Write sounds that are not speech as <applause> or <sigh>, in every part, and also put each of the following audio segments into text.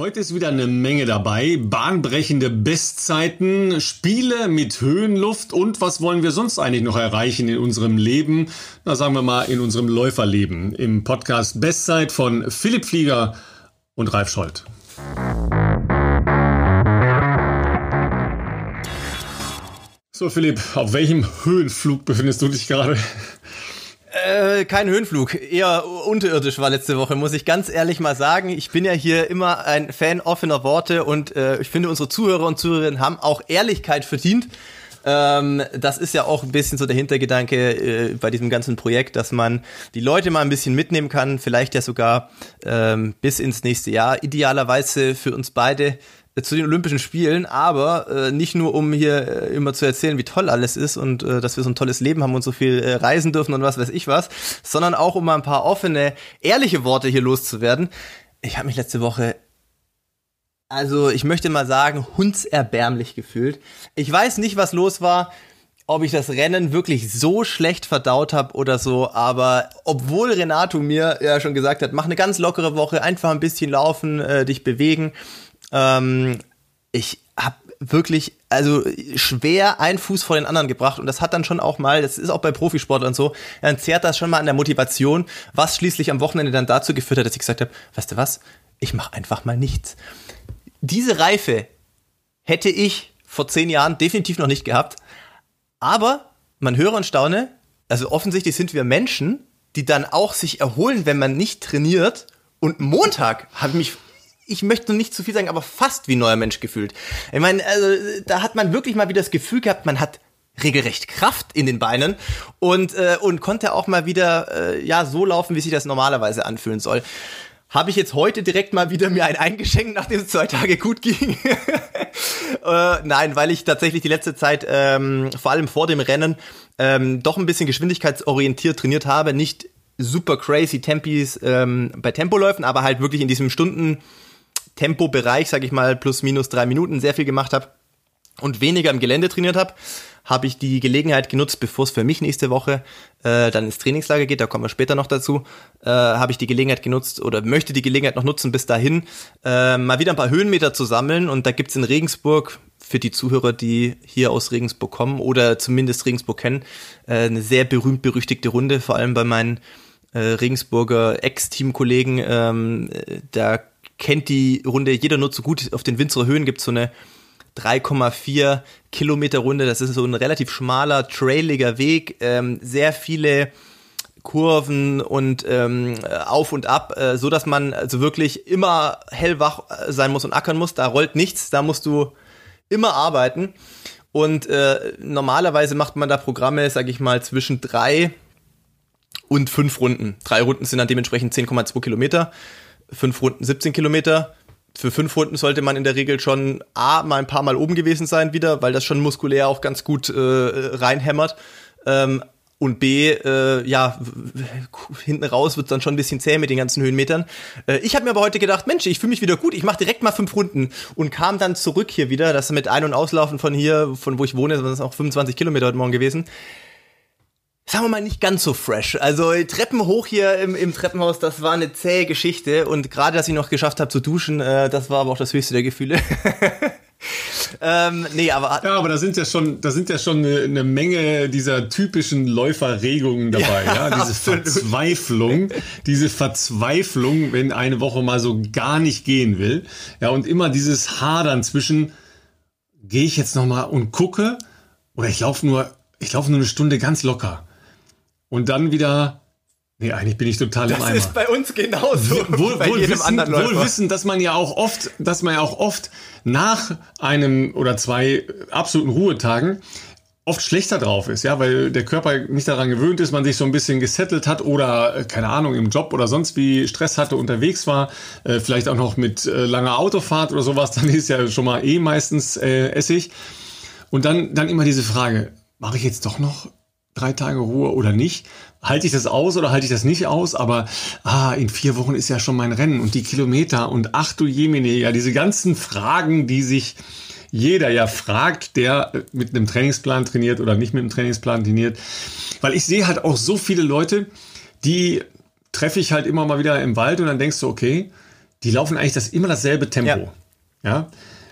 Heute ist wieder eine Menge dabei. Bahnbrechende Bestzeiten, Spiele mit Höhenluft und was wollen wir sonst eigentlich noch erreichen in unserem Leben? Na, sagen wir mal in unserem Läuferleben. Im Podcast Bestzeit von Philipp Flieger und Ralf Scholz. So, Philipp, auf welchem Höhenflug befindest du dich gerade? Äh, kein Höhenflug, eher unterirdisch war letzte Woche, muss ich ganz ehrlich mal sagen. Ich bin ja hier immer ein Fan offener Worte und äh, ich finde, unsere Zuhörer und Zuhörerinnen haben auch Ehrlichkeit verdient. Ähm, das ist ja auch ein bisschen so der Hintergedanke äh, bei diesem ganzen Projekt, dass man die Leute mal ein bisschen mitnehmen kann, vielleicht ja sogar ähm, bis ins nächste Jahr. Idealerweise für uns beide zu den Olympischen Spielen, aber äh, nicht nur um hier äh, immer zu erzählen, wie toll alles ist und äh, dass wir so ein tolles Leben haben und so viel äh, reisen dürfen und was weiß ich was, sondern auch um mal ein paar offene, ehrliche Worte hier loszuwerden. Ich habe mich letzte Woche also ich möchte mal sagen, hundserbärmlich gefühlt. Ich weiß nicht, was los war, ob ich das Rennen wirklich so schlecht verdaut habe oder so, aber obwohl Renato mir ja schon gesagt hat, mach eine ganz lockere Woche, einfach ein bisschen laufen, äh, dich bewegen, ähm, ich habe wirklich, also schwer einen Fuß vor den anderen gebracht. Und das hat dann schon auch mal, das ist auch bei Profisportlern so, dann zehrt das schon mal an der Motivation, was schließlich am Wochenende dann dazu geführt hat, dass ich gesagt habe, weißt du was, ich mache einfach mal nichts. Diese Reife hätte ich vor zehn Jahren definitiv noch nicht gehabt, aber man höre und staune, also offensichtlich sind wir Menschen, die dann auch sich erholen, wenn man nicht trainiert. Und Montag habe ich mich ich möchte nicht zu viel sagen, aber fast wie neuer Mensch gefühlt. Ich meine, also, da hat man wirklich mal wieder das Gefühl gehabt, man hat regelrecht Kraft in den Beinen und, äh, und konnte auch mal wieder äh, ja so laufen, wie sich das normalerweise anfühlen soll. Habe ich jetzt heute direkt mal wieder mir ein eingeschenkt, nachdem es zwei Tage gut ging? <laughs> äh, nein, weil ich tatsächlich die letzte Zeit, ähm, vor allem vor dem Rennen, ähm, doch ein bisschen geschwindigkeitsorientiert trainiert habe. Nicht super crazy Tempis ähm, bei Tempoläufen, aber halt wirklich in diesem Stunden Tempobereich, sage ich mal, plus minus drei Minuten sehr viel gemacht habe und weniger im Gelände trainiert habe, habe ich die Gelegenheit genutzt, bevor es für mich nächste Woche äh, dann ins Trainingslager geht, da kommen wir später noch dazu, äh, habe ich die Gelegenheit genutzt oder möchte die Gelegenheit noch nutzen, bis dahin äh, mal wieder ein paar Höhenmeter zu sammeln. Und da gibt's in Regensburg, für die Zuhörer, die hier aus Regensburg kommen oder zumindest Regensburg kennen, äh, eine sehr berühmt-berüchtigte Runde, vor allem bei meinen äh, Regensburger Ex-Teamkollegen. Ähm, da kennt die Runde jeder nur zu gut. Auf den Winzerer Höhen gibt es so eine 3,4 Kilometer Runde. Das ist so ein relativ schmaler, trailiger Weg. Ähm, sehr viele Kurven und ähm, auf und ab, äh, so dass man also wirklich immer hellwach äh, sein muss und ackern muss. Da rollt nichts, da musst du immer arbeiten. Und äh, normalerweise macht man da Programme, sag ich mal, zwischen drei und fünf Runden. Drei Runden sind dann dementsprechend 10,2 Kilometer fünf Runden 17 Kilometer. Für fünf Runden sollte man in der Regel schon A, mal ein paar Mal oben gewesen sein wieder, weil das schon muskulär auch ganz gut äh, reinhämmert. Ähm, und B, äh, ja, hinten raus wird dann schon ein bisschen zäh mit den ganzen Höhenmetern. Äh, ich habe mir aber heute gedacht, Mensch, ich fühle mich wieder gut, ich mache direkt mal fünf Runden und kam dann zurück hier wieder. Das mit Ein- und Auslaufen von hier, von wo ich wohne, das sind auch 25 Kilometer heute Morgen gewesen sagen wir mal, nicht ganz so fresh. Also Treppen hoch hier im, im Treppenhaus, das war eine zähe Geschichte. Und gerade, dass ich noch geschafft habe zu duschen, äh, das war aber auch das höchste der Gefühle. <laughs> ähm, nee, aber ja, aber da sind ja schon, da sind ja schon eine, eine Menge dieser typischen Läuferregungen dabei, ja, ja? diese absolut. Verzweiflung, diese Verzweiflung, wenn eine Woche mal so gar nicht gehen will, ja, und immer dieses Hadern zwischen, gehe ich jetzt noch mal und gucke oder ich laufe nur, ich laufe nur eine Stunde ganz locker und dann wieder Nee, eigentlich bin ich total das im Eimer. Das ist bei uns genauso. Wohl, bei wohl, jedem wissen, anderen wohl wissen, dass man ja auch oft, dass man ja auch oft nach einem oder zwei absoluten Ruhetagen oft schlechter drauf ist, ja, weil der Körper nicht daran gewöhnt ist, man sich so ein bisschen gesettelt hat oder, äh, keine Ahnung, im Job oder sonst wie Stress hatte, unterwegs war, äh, vielleicht auch noch mit äh, langer Autofahrt oder sowas, <laughs> dann ist ja schon mal eh meistens äh, Essig. Und dann, dann immer diese Frage, mache ich jetzt doch noch drei Tage Ruhe oder nicht? Halte ich das aus oder halte ich das nicht aus? Aber ah, in vier Wochen ist ja schon mein Rennen und die Kilometer und ach du Jemine, ja, diese ganzen Fragen, die sich jeder ja fragt, der mit einem Trainingsplan trainiert oder nicht mit einem Trainingsplan trainiert. Weil ich sehe halt auch so viele Leute, die treffe ich halt immer mal wieder im Wald und dann denkst du, okay, die laufen eigentlich das immer dasselbe Tempo. Ja. ja?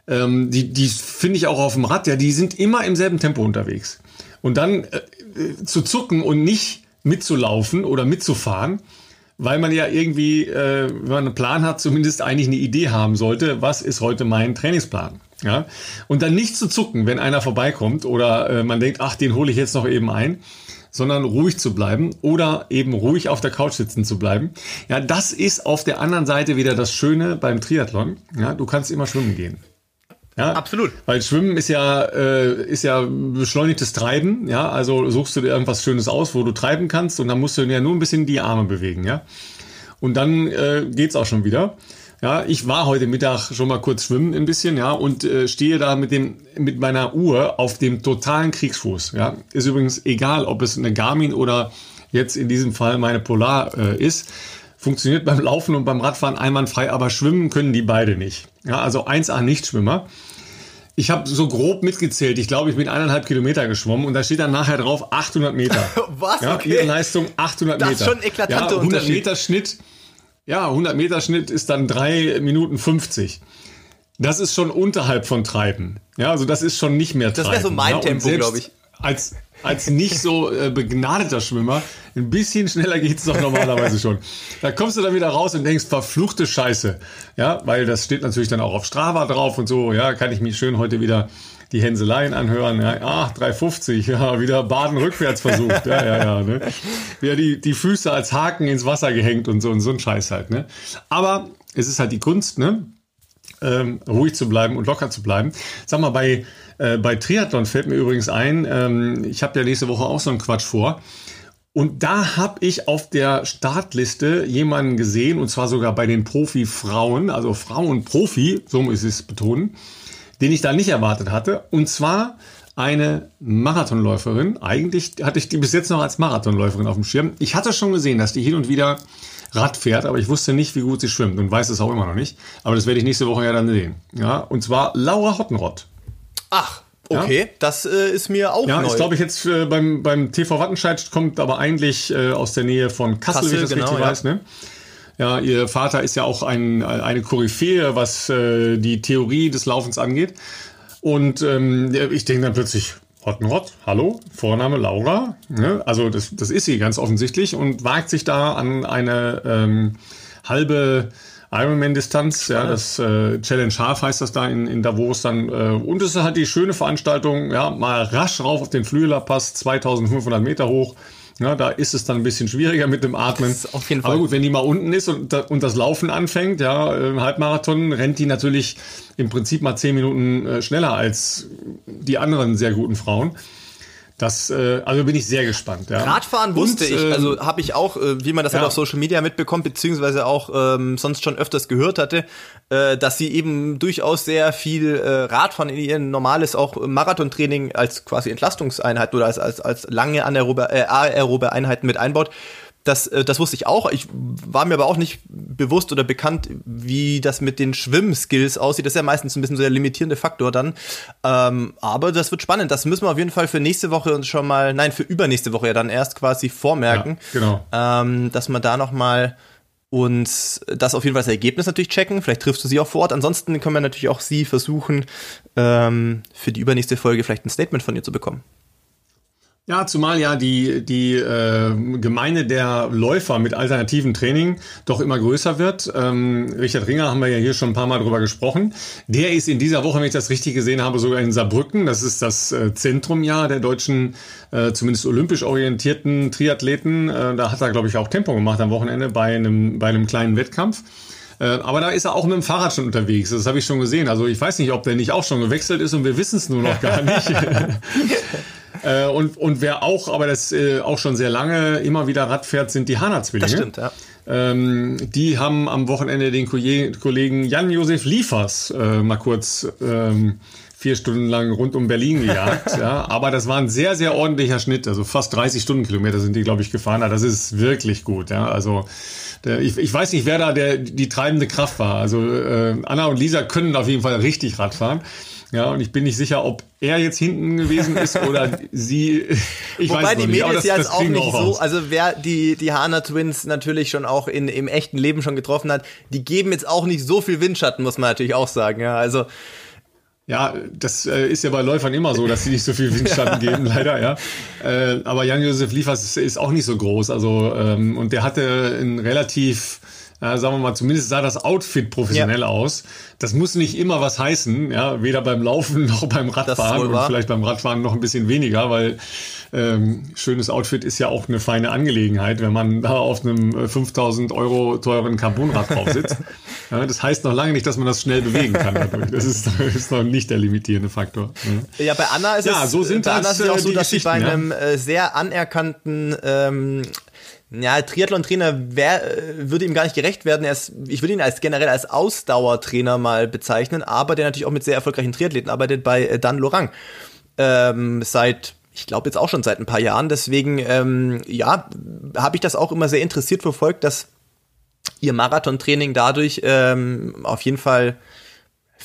Ähm, die die finde ich auch auf dem Rad, ja, die sind immer im selben Tempo unterwegs. Und dann äh, äh, zu zucken und nicht mitzulaufen oder mitzufahren, weil man ja irgendwie, äh, wenn man einen Plan hat, zumindest eigentlich eine Idee haben sollte, was ist heute mein Trainingsplan. Ja? Und dann nicht zu zucken, wenn einer vorbeikommt oder äh, man denkt, ach, den hole ich jetzt noch eben ein, sondern ruhig zu bleiben oder eben ruhig auf der Couch sitzen zu bleiben. Ja, das ist auf der anderen Seite wieder das Schöne beim Triathlon. Ja, du kannst immer schwimmen gehen. Ja, absolut. Weil Schwimmen ist ja, äh, ist ja beschleunigtes Treiben. Ja, also suchst du dir irgendwas Schönes aus, wo du treiben kannst und dann musst du ja nur ein bisschen die Arme bewegen. Ja, und dann äh, geht's auch schon wieder. Ja, ich war heute Mittag schon mal kurz schwimmen ein bisschen, ja, und äh, stehe da mit dem mit meiner Uhr auf dem totalen Kriegsfuß. Ja, ist übrigens egal, ob es eine Garmin oder jetzt in diesem Fall meine Polar äh, ist. Funktioniert beim Laufen und beim Radfahren einwandfrei, aber schwimmen können die beide nicht. Ja, also 1A Nichtschwimmer. Ich habe so grob mitgezählt. Ich glaube, ich bin eineinhalb Kilometer geschwommen und da steht dann nachher drauf 800 Meter. <laughs> Was? Ja, okay. Ihre Leistung 800 Meter. Das ist schon ein eklatanter ja, 100 Meter Schnitt. Ja, 100 Meter Schnitt ist dann 3 Minuten 50. Das ist schon unterhalb von Treiben. Ja, also das ist schon nicht mehr Treiben. Das wäre so mein ja, Tempo, glaube ich. Als, als nicht so äh, begnadeter Schwimmer, ein bisschen schneller geht's doch normalerweise schon. Da kommst du dann wieder raus und denkst, verfluchte Scheiße. Ja, weil das steht natürlich dann auch auf Strava drauf und so. Ja, kann ich mich schön heute wieder die Hänseleien anhören. Ja, ach, 350, ja, wieder Baden rückwärts versucht. Ja, ja, ja. Ne? Wieder die, die Füße als Haken ins Wasser gehängt und so und so ein Scheiß halt. Ne? Aber es ist halt die Kunst, ne? Ähm, ruhig zu bleiben und locker zu bleiben. Sag mal, bei, äh, bei Triathlon fällt mir übrigens ein, ähm, ich habe ja nächste Woche auch so einen Quatsch vor. Und da habe ich auf der Startliste jemanden gesehen, und zwar sogar bei den Profi-Frauen, also Frauen-Profi, so muss ich es betonen, den ich da nicht erwartet hatte. Und zwar eine Marathonläuferin. Eigentlich hatte ich die bis jetzt noch als Marathonläuferin auf dem Schirm. Ich hatte schon gesehen, dass die hin und wieder Rad fährt, aber ich wusste nicht, wie gut sie schwimmt und weiß es auch immer noch nicht. Aber das werde ich nächste Woche ja dann sehen. Ja, und zwar Laura Hottenrott. Ach, okay, ja? das äh, ist mir auch ja, neu. Ja, ist glaube ich jetzt äh, beim, beim TV Wattenscheid kommt aber eigentlich äh, aus der Nähe von Kassel, Kassel wenn ich das genau, richtig ja. weiß. Ne? Ja, ihr Vater ist ja auch ein, eine Koryphäe, was äh, die Theorie des Laufens angeht. Und ähm, ich denke dann plötzlich, Hottenrott, hallo, Vorname Laura. Ne? Also das, das ist sie ganz offensichtlich und wagt sich da an eine ähm, halbe Ironman-Distanz, ja, das äh, Challenge Half heißt das da in, in Davos dann. Äh, und es ist halt die schöne Veranstaltung, ja, mal rasch rauf auf den Flüeler Pass, 2500 Meter hoch. Ja, da ist es dann ein bisschen schwieriger mit dem Atmen. auf jeden Fall. Aber gut, wenn die mal unten ist und, und das Laufen anfängt, ja, im Halbmarathon rennt die natürlich im Prinzip mal zehn Minuten äh, schneller als die anderen sehr guten Frauen. Das, äh, also bin ich sehr gespannt. Ja. Radfahren wusste Und, ich, also habe ich auch, äh, wie man das halt ja. halt auf Social Media mitbekommt, beziehungsweise auch ähm, sonst schon öfters gehört hatte, äh, dass sie eben durchaus sehr viel äh, Radfahren in ihr normales auch Marathontraining als quasi Entlastungseinheit oder als, als, als lange anaerobe, äh, aerobe Einheiten mit einbaut. Das, äh, das wusste ich auch. Ich war mir aber auch nicht bewusst oder bekannt, wie das mit den Schwimmskills aussieht. Das ist ja meistens ein bisschen so der limitierende Faktor dann. Ähm, aber das wird spannend. Das müssen wir auf jeden Fall für nächste Woche uns schon mal, nein, für übernächste Woche ja dann erst quasi vormerken. Ja, genau. Ähm, dass man da noch mal und das auf jeden Fall das Ergebnis natürlich checken. Vielleicht triffst du sie auch vor Ort. Ansonsten können wir natürlich auch sie versuchen, ähm, für die übernächste Folge vielleicht ein Statement von ihr zu bekommen. Ja, zumal ja die, die äh, Gemeinde der Läufer mit alternativen Training doch immer größer wird. Ähm, Richard Ringer haben wir ja hier schon ein paar Mal drüber gesprochen. Der ist in dieser Woche, wenn ich das richtig gesehen habe, sogar in Saarbrücken. Das ist das äh, Zentrum ja der deutschen, äh, zumindest olympisch orientierten Triathleten. Äh, da hat er, glaube ich, auch Tempo gemacht am Wochenende bei einem, bei einem kleinen Wettkampf. Äh, aber da ist er auch mit dem Fahrrad schon unterwegs. Das habe ich schon gesehen. Also ich weiß nicht, ob der nicht auch schon gewechselt ist und wir wissen es nur noch gar nicht. <laughs> <laughs> Äh, und, und wer auch, aber das äh, auch schon sehr lange immer wieder Rad fährt, sind die Hana-Zwillinge. Das stimmt, ja. Ähm, die haben am Wochenende den Kollegen Jan-Josef Liefers äh, mal kurz ähm, vier Stunden lang rund um Berlin gejagt. <laughs> ja, aber das war ein sehr, sehr ordentlicher Schnitt. Also fast 30 Stundenkilometer sind die, glaube ich, gefahren. Das ist wirklich gut. Ja, also der, ich, ich weiß nicht, wer da der, die treibende Kraft war. Also äh, Anna und Lisa können auf jeden Fall richtig Rad fahren. Ja, und ich bin nicht sicher, ob er jetzt hinten gewesen ist <laughs> oder sie. Ich Wobei weiß die Mädels nicht, das, jetzt auch nicht so, also wer die, die Hana Twins natürlich schon auch in, im echten Leben schon getroffen hat, die geben jetzt auch nicht so viel Windschatten, muss man natürlich auch sagen. Ja, also ja, das äh, ist ja bei Läufern immer so, dass sie nicht so viel Windschatten <laughs> geben, leider, ja. Äh, aber Jan-Josef Liefers ist, ist, auch nicht so groß. Also, ähm, und der hatte ein relativ äh, sagen wir mal, zumindest sah das Outfit professionell ja. aus. Das muss nicht immer was heißen, ja, weder beim Laufen <laughs> noch beim Radfahren und vielleicht beim Radfahren noch ein bisschen weniger, weil ähm, schönes Outfit ist ja auch eine feine Angelegenheit, wenn man da auf einem 5000 äh, Euro teuren Carbonrad drauf sitzt. <laughs> ja, das heißt noch lange nicht, dass man das schnell bewegen kann dadurch. Das ist, <laughs> ist noch nicht der limitierende Faktor. Ja, ja bei Anna ist ja, es, so sind bei Anna ist es auch so, dass sie bei einem äh, sehr anerkannten ähm, ja, Triathlon-Trainer äh, würde ihm gar nicht gerecht werden. Er ist, ich würde ihn als generell als Ausdauertrainer mal bezeichnen, aber der natürlich auch mit sehr erfolgreichen Triathleten arbeitet bei äh, Dan Lorang. Ähm, seit, ich glaube jetzt auch schon seit ein paar Jahren. Deswegen, ähm, ja, habe ich das auch immer sehr interessiert verfolgt, dass ihr Marathontraining dadurch ähm, auf jeden Fall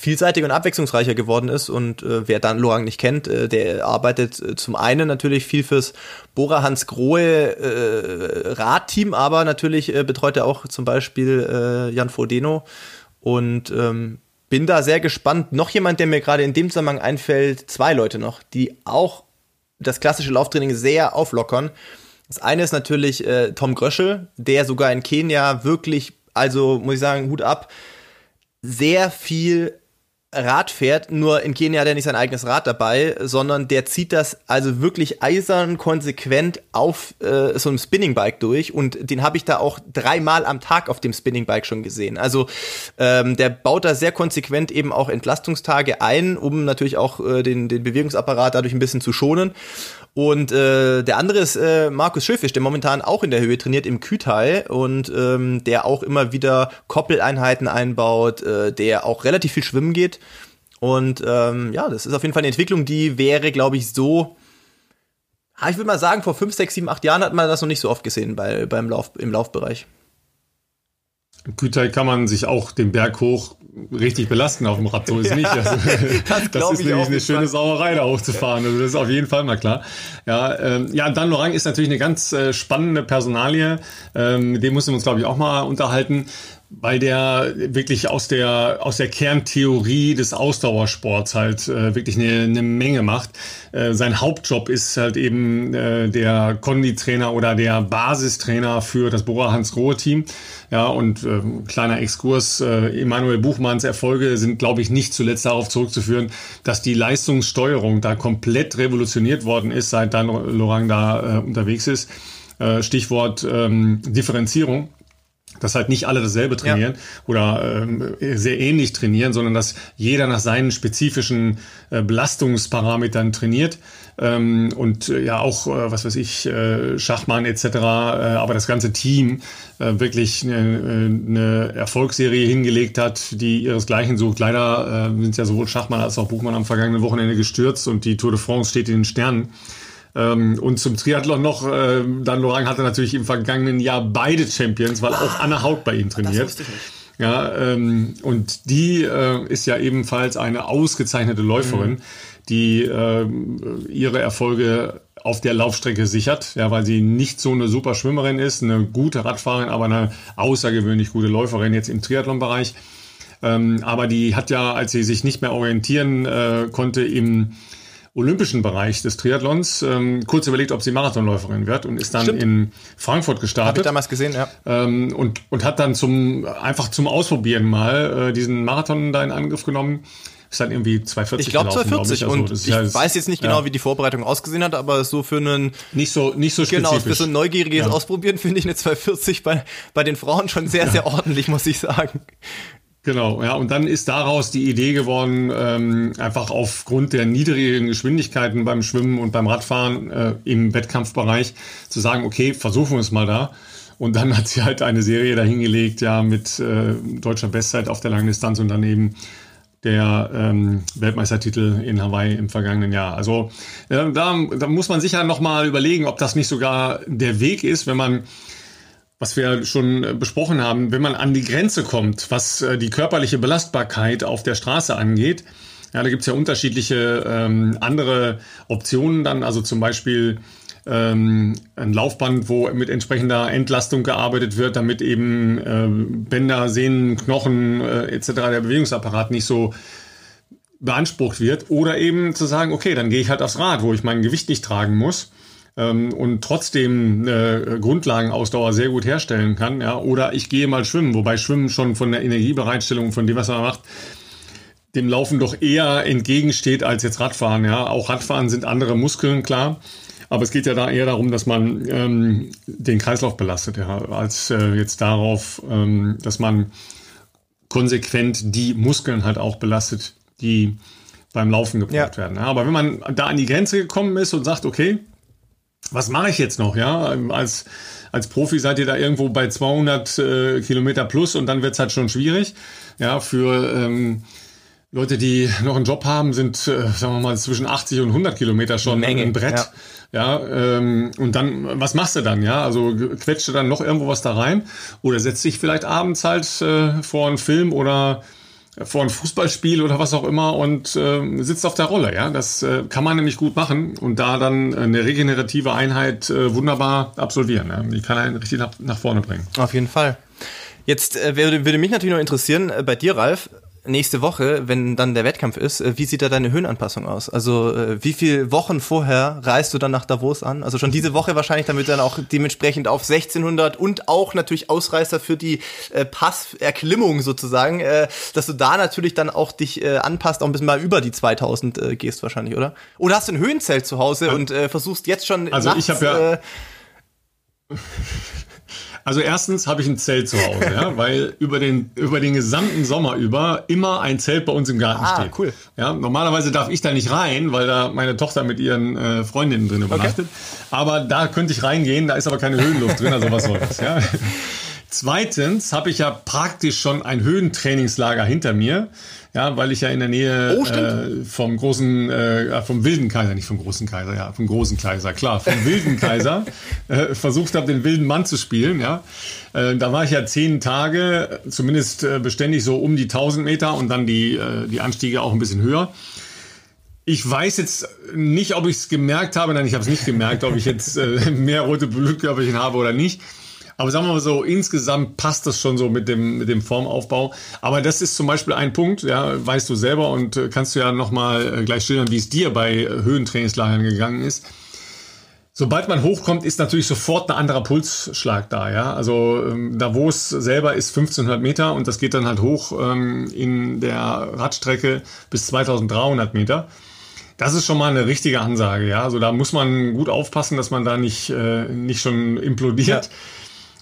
vielseitig und abwechslungsreicher geworden ist. Und äh, wer dann Lorang nicht kennt, äh, der arbeitet äh, zum einen natürlich viel fürs Bora Hans Grohe äh, Radteam, aber natürlich äh, betreut er auch zum Beispiel äh, Jan Frodeno. Und ähm, bin da sehr gespannt. Noch jemand, der mir gerade in dem Zusammenhang einfällt, zwei Leute noch, die auch das klassische Lauftraining sehr auflockern. Das eine ist natürlich äh, Tom Gröschel, der sogar in Kenia wirklich, also muss ich sagen, Hut ab, sehr viel Rad fährt, nur in Kenia hat er nicht sein eigenes Rad dabei, sondern der zieht das also wirklich eisern konsequent auf äh, so einem Spinningbike durch und den habe ich da auch dreimal am Tag auf dem Spinningbike schon gesehen. Also ähm, der baut da sehr konsequent eben auch Entlastungstage ein, um natürlich auch äh, den, den Bewegungsapparat dadurch ein bisschen zu schonen. Und äh, der andere ist äh, Markus Schöfisch, der momentan auch in der Höhe trainiert im Kütai und ähm, der auch immer wieder Koppeleinheiten einbaut, äh, der auch relativ viel schwimmen geht. Und ähm, ja, das ist auf jeden Fall eine Entwicklung, die wäre, glaube ich, so. Ich würde mal sagen, vor fünf, sechs, sieben, acht Jahren hat man das noch nicht so oft gesehen bei, beim Lauf, im Laufbereich. Im Kütai kann man sich auch den Berg hoch richtig belasten auf dem Rad, so ist ja, nicht. Also, <laughs> das, <laughs> das ist nämlich eine schöne Sauerei, da hochzufahren. Also das ist auf jeden Fall mal klar. Ja, ähm, ja Dan Lorang ist natürlich eine ganz äh, spannende Personalie. Ähm, mit dem müssen wir uns, glaube ich, auch mal unterhalten weil der wirklich aus der aus der Kerntheorie des Ausdauersports halt äh, wirklich eine, eine Menge macht. Äh, sein Hauptjob ist halt eben äh, der Konditrainer oder der Basistrainer für das Bora Hans Grohe Team. Ja und äh, kleiner Exkurs: äh, Emanuel Buchmanns Erfolge sind, glaube ich, nicht zuletzt darauf zurückzuführen, dass die Leistungssteuerung da komplett revolutioniert worden ist, seit dann Lorang da äh, unterwegs ist. Äh, Stichwort ähm, Differenzierung dass halt nicht alle dasselbe trainieren ja. oder ähm, sehr ähnlich trainieren, sondern dass jeder nach seinen spezifischen äh, Belastungsparametern trainiert. Ähm, und äh, ja auch, äh, was weiß ich, äh, Schachmann etc., äh, aber das ganze Team äh, wirklich eine, eine Erfolgsserie hingelegt hat, die ihresgleichen sucht. Leider äh, sind ja sowohl Schachmann als auch Buchmann am vergangenen Wochenende gestürzt und die Tour de France steht in den Sternen. Ähm, und zum Triathlon noch, äh, Dan Lorang hatte natürlich im vergangenen Jahr beide Champions, weil auch Anna Haut bei ihm trainiert. Ja, ähm, und die äh, ist ja ebenfalls eine ausgezeichnete Läuferin, mhm. die äh, ihre Erfolge auf der Laufstrecke sichert, ja, weil sie nicht so eine super Schwimmerin ist, eine gute Radfahrerin, aber eine außergewöhnlich gute Läuferin jetzt im Triathlon-Bereich. Ähm, aber die hat ja, als sie sich nicht mehr orientieren äh, konnte, im olympischen Bereich des Triathlons ähm, kurz überlegt, ob sie Marathonläuferin wird und ist dann Stimmt. in Frankfurt gestartet. Habe ich damals gesehen, ja. Ähm, und, und hat dann zum einfach zum Ausprobieren mal äh, diesen Marathon da in Angriff genommen. Ist dann irgendwie 240 Ich glaube 240 glaub ich. Also, und ich heißt, weiß jetzt nicht genau, ja. wie die Vorbereitung ausgesehen hat, aber so für einen nicht so nicht so spezifisch. Genau, für so ein neugieriges ja. Ausprobieren finde ich eine 240 bei bei den Frauen schon sehr sehr ordentlich, muss ich sagen. Genau, ja, und dann ist daraus die Idee geworden, ähm, einfach aufgrund der niedrigen Geschwindigkeiten beim Schwimmen und beim Radfahren äh, im Wettkampfbereich zu sagen, okay, versuchen wir es mal da. Und dann <laughs> hat sie halt eine Serie dahingelegt, ja, mit äh, deutscher Bestzeit auf der Langdistanz und dann eben der ähm, Weltmeistertitel in Hawaii im vergangenen Jahr. Also äh, da, da muss man sicher nochmal überlegen, ob das nicht sogar der Weg ist, wenn man was wir schon äh, besprochen haben, wenn man an die Grenze kommt, was äh, die körperliche Belastbarkeit auf der Straße angeht, Ja, da gibt's ja unterschiedliche ähm, andere Optionen dann, also zum Beispiel ähm, ein Laufband, wo mit entsprechender Entlastung gearbeitet wird, damit eben äh, Bänder, Sehnen, Knochen äh, etc. der Bewegungsapparat nicht so beansprucht wird. Oder eben zu sagen, okay, dann gehe ich halt aufs Rad, wo ich mein Gewicht nicht tragen muss ähm, und trotzdem äh, Grundlagenausdauer sehr gut herstellen kann. Ja? Oder ich gehe mal schwimmen, wobei Schwimmen schon von der Energiebereitstellung, von dem, was man macht, dem Laufen doch eher entgegensteht als jetzt Radfahren. Ja, auch Radfahren sind andere Muskeln, klar. Aber es geht ja da eher darum, dass man ähm, den Kreislauf belastet, ja, als äh, jetzt darauf, ähm, dass man konsequent die Muskeln halt auch belastet, die beim Laufen gebraucht ja. werden. Ja, aber wenn man da an die Grenze gekommen ist und sagt, okay, was mache ich jetzt noch? Ja, als, als Profi seid ihr da irgendwo bei 200 äh, Kilometer plus und dann wird's halt schon schwierig. Ja, für ähm, Leute, die noch einen Job haben, sind, äh, sagen wir mal, zwischen 80 und 100 Kilometer schon Menge, ein Brett. Ja. Ja, ähm, und dann, was machst du dann? Ja, also quetscht du dann noch irgendwo was da rein oder setzt dich vielleicht abends halt äh, vor einen Film oder vor ein Fußballspiel oder was auch immer und äh, sitzt auf der Rolle. Ja, das äh, kann man nämlich gut machen und da dann eine regenerative Einheit äh, wunderbar absolvieren. Ja? Die kann einen richtig nach, nach vorne bringen. Auf jeden Fall. Jetzt äh, würde, würde mich natürlich noch interessieren, äh, bei dir, Ralf, nächste Woche, wenn dann der Wettkampf ist, äh, wie sieht da deine Höhenanpassung aus? Also äh, wie viele Wochen vorher reist du dann nach Davos an? Also schon diese Woche wahrscheinlich, damit dann auch dementsprechend auf 1600 und auch natürlich Ausreißer für die äh, Passerklimmung sozusagen, äh, dass du da natürlich dann auch dich äh, anpasst, auch ein bisschen mal über die 2000 äh, gehst wahrscheinlich, oder? Oder hast du ein Höhenzelt zu Hause ja. und versuchst jetzt schon Also nachts, ich habe ja äh, <laughs> also erstens habe ich ein Zelt zu Hause, ja, <laughs> weil über den, über den gesamten Sommer über immer ein Zelt bei uns im Garten ah, steht. Cool. Ja, normalerweise darf ich da nicht rein, weil da meine Tochter mit ihren äh, Freundinnen drin übernachtet. Okay. Aber da könnte ich reingehen, da ist aber keine Höhenluft drin, also was soll das, ja. <laughs> Zweitens habe ich ja praktisch schon ein Höhentrainingslager hinter mir. Ja, weil ich ja in der Nähe oh, äh, vom großen, äh, vom wilden Kaiser, nicht vom großen Kaiser, ja, vom großen Kaiser, klar, vom <laughs> wilden Kaiser äh, versucht habe, den wilden Mann zu spielen. Ja, äh, da war ich ja zehn Tage, zumindest äh, beständig so um die 1000 Meter und dann die äh, die Anstiege auch ein bisschen höher. Ich weiß jetzt nicht, ob ich es gemerkt habe, nein, ich habe es nicht gemerkt, ob ich jetzt <laughs> mehr rote Blutkörperchen habe oder nicht. Aber sagen wir mal so, insgesamt passt das schon so mit dem, mit dem Formaufbau. Aber das ist zum Beispiel ein Punkt, ja, weißt du selber und äh, kannst du ja nochmal äh, gleich schildern, wie es dir bei äh, Höhentrainingslagern gegangen ist. Sobald man hochkommt, ist natürlich sofort ein anderer Pulsschlag da, ja. Also ähm, Davos selber ist 1500 Meter und das geht dann halt hoch ähm, in der Radstrecke bis 2300 Meter. Das ist schon mal eine richtige Ansage, ja. Also da muss man gut aufpassen, dass man da nicht, äh, nicht schon implodiert. Ja.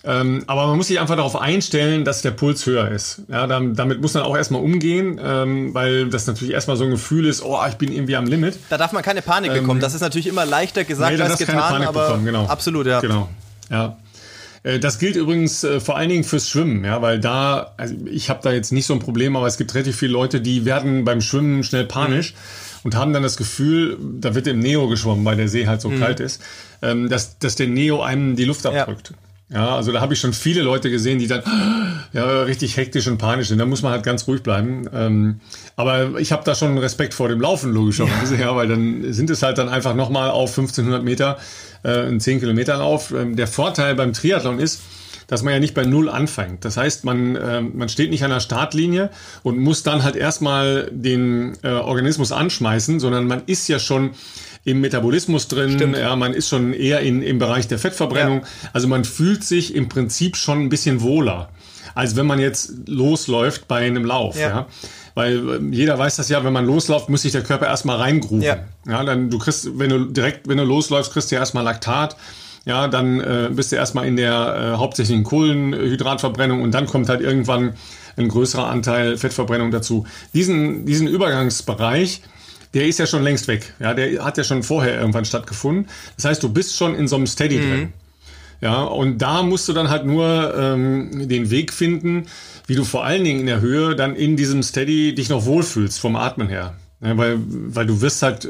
Ähm, aber man muss sich einfach darauf einstellen, dass der Puls höher ist. Ja, damit muss man auch erstmal umgehen, ähm, weil das natürlich erstmal so ein Gefühl ist, oh, ich bin irgendwie am Limit. Da darf man keine Panik ähm, bekommen. Das ist natürlich immer leichter gesagt nee, als getan, keine Panik aber bekommen, genau. absolut, ja. Genau, ja. Äh, das gilt übrigens äh, vor allen Dingen fürs Schwimmen, ja, weil da, also ich habe da jetzt nicht so ein Problem, aber es gibt relativ viele Leute, die werden beim Schwimmen schnell panisch. Und haben dann das Gefühl, da wird im Neo geschwommen, weil der See halt so mhm. kalt ist, ähm, dass, dass der Neo einem die Luft abdrückt. Ja. Ja, also da habe ich schon viele Leute gesehen, die dann <gasps> ja richtig hektisch und panisch sind. Da muss man halt ganz ruhig bleiben. Ähm, aber ich habe da schon Respekt vor dem Laufen logischerweise, ja. ja, weil dann sind es halt dann einfach nochmal auf 1500 Meter äh, ein 10 Kilometer Lauf. Ähm, der Vorteil beim Triathlon ist, dass man ja nicht bei Null anfängt. Das heißt, man, äh, man steht nicht an der Startlinie und muss dann halt erstmal den äh, Organismus anschmeißen, sondern man ist ja schon im Metabolismus drin. Stimmt. Ja, man ist schon eher in, im Bereich der Fettverbrennung. Ja. Also man fühlt sich im Prinzip schon ein bisschen wohler, als wenn man jetzt losläuft bei einem Lauf. Ja. ja. Weil äh, jeder weiß das ja, wenn man losläuft, muss sich der Körper erstmal reingrufen. Ja. ja, dann du kriegst, wenn du direkt, wenn du losläufst, kriegst du ja erstmal Laktat. Ja, dann äh, bist du erstmal in der äh, hauptsächlichen Kohlenhydratverbrennung und dann kommt halt irgendwann ein größerer Anteil Fettverbrennung dazu. Diesen, diesen Übergangsbereich, der ist ja schon längst weg. Ja, der hat ja schon vorher irgendwann stattgefunden. Das heißt, du bist schon in so einem Steady mhm. drin. Ja, und da musst du dann halt nur ähm, den Weg finden, wie du vor allen Dingen in der Höhe dann in diesem Steady dich noch wohlfühlst vom Atmen her. Ja, weil, weil du wirst halt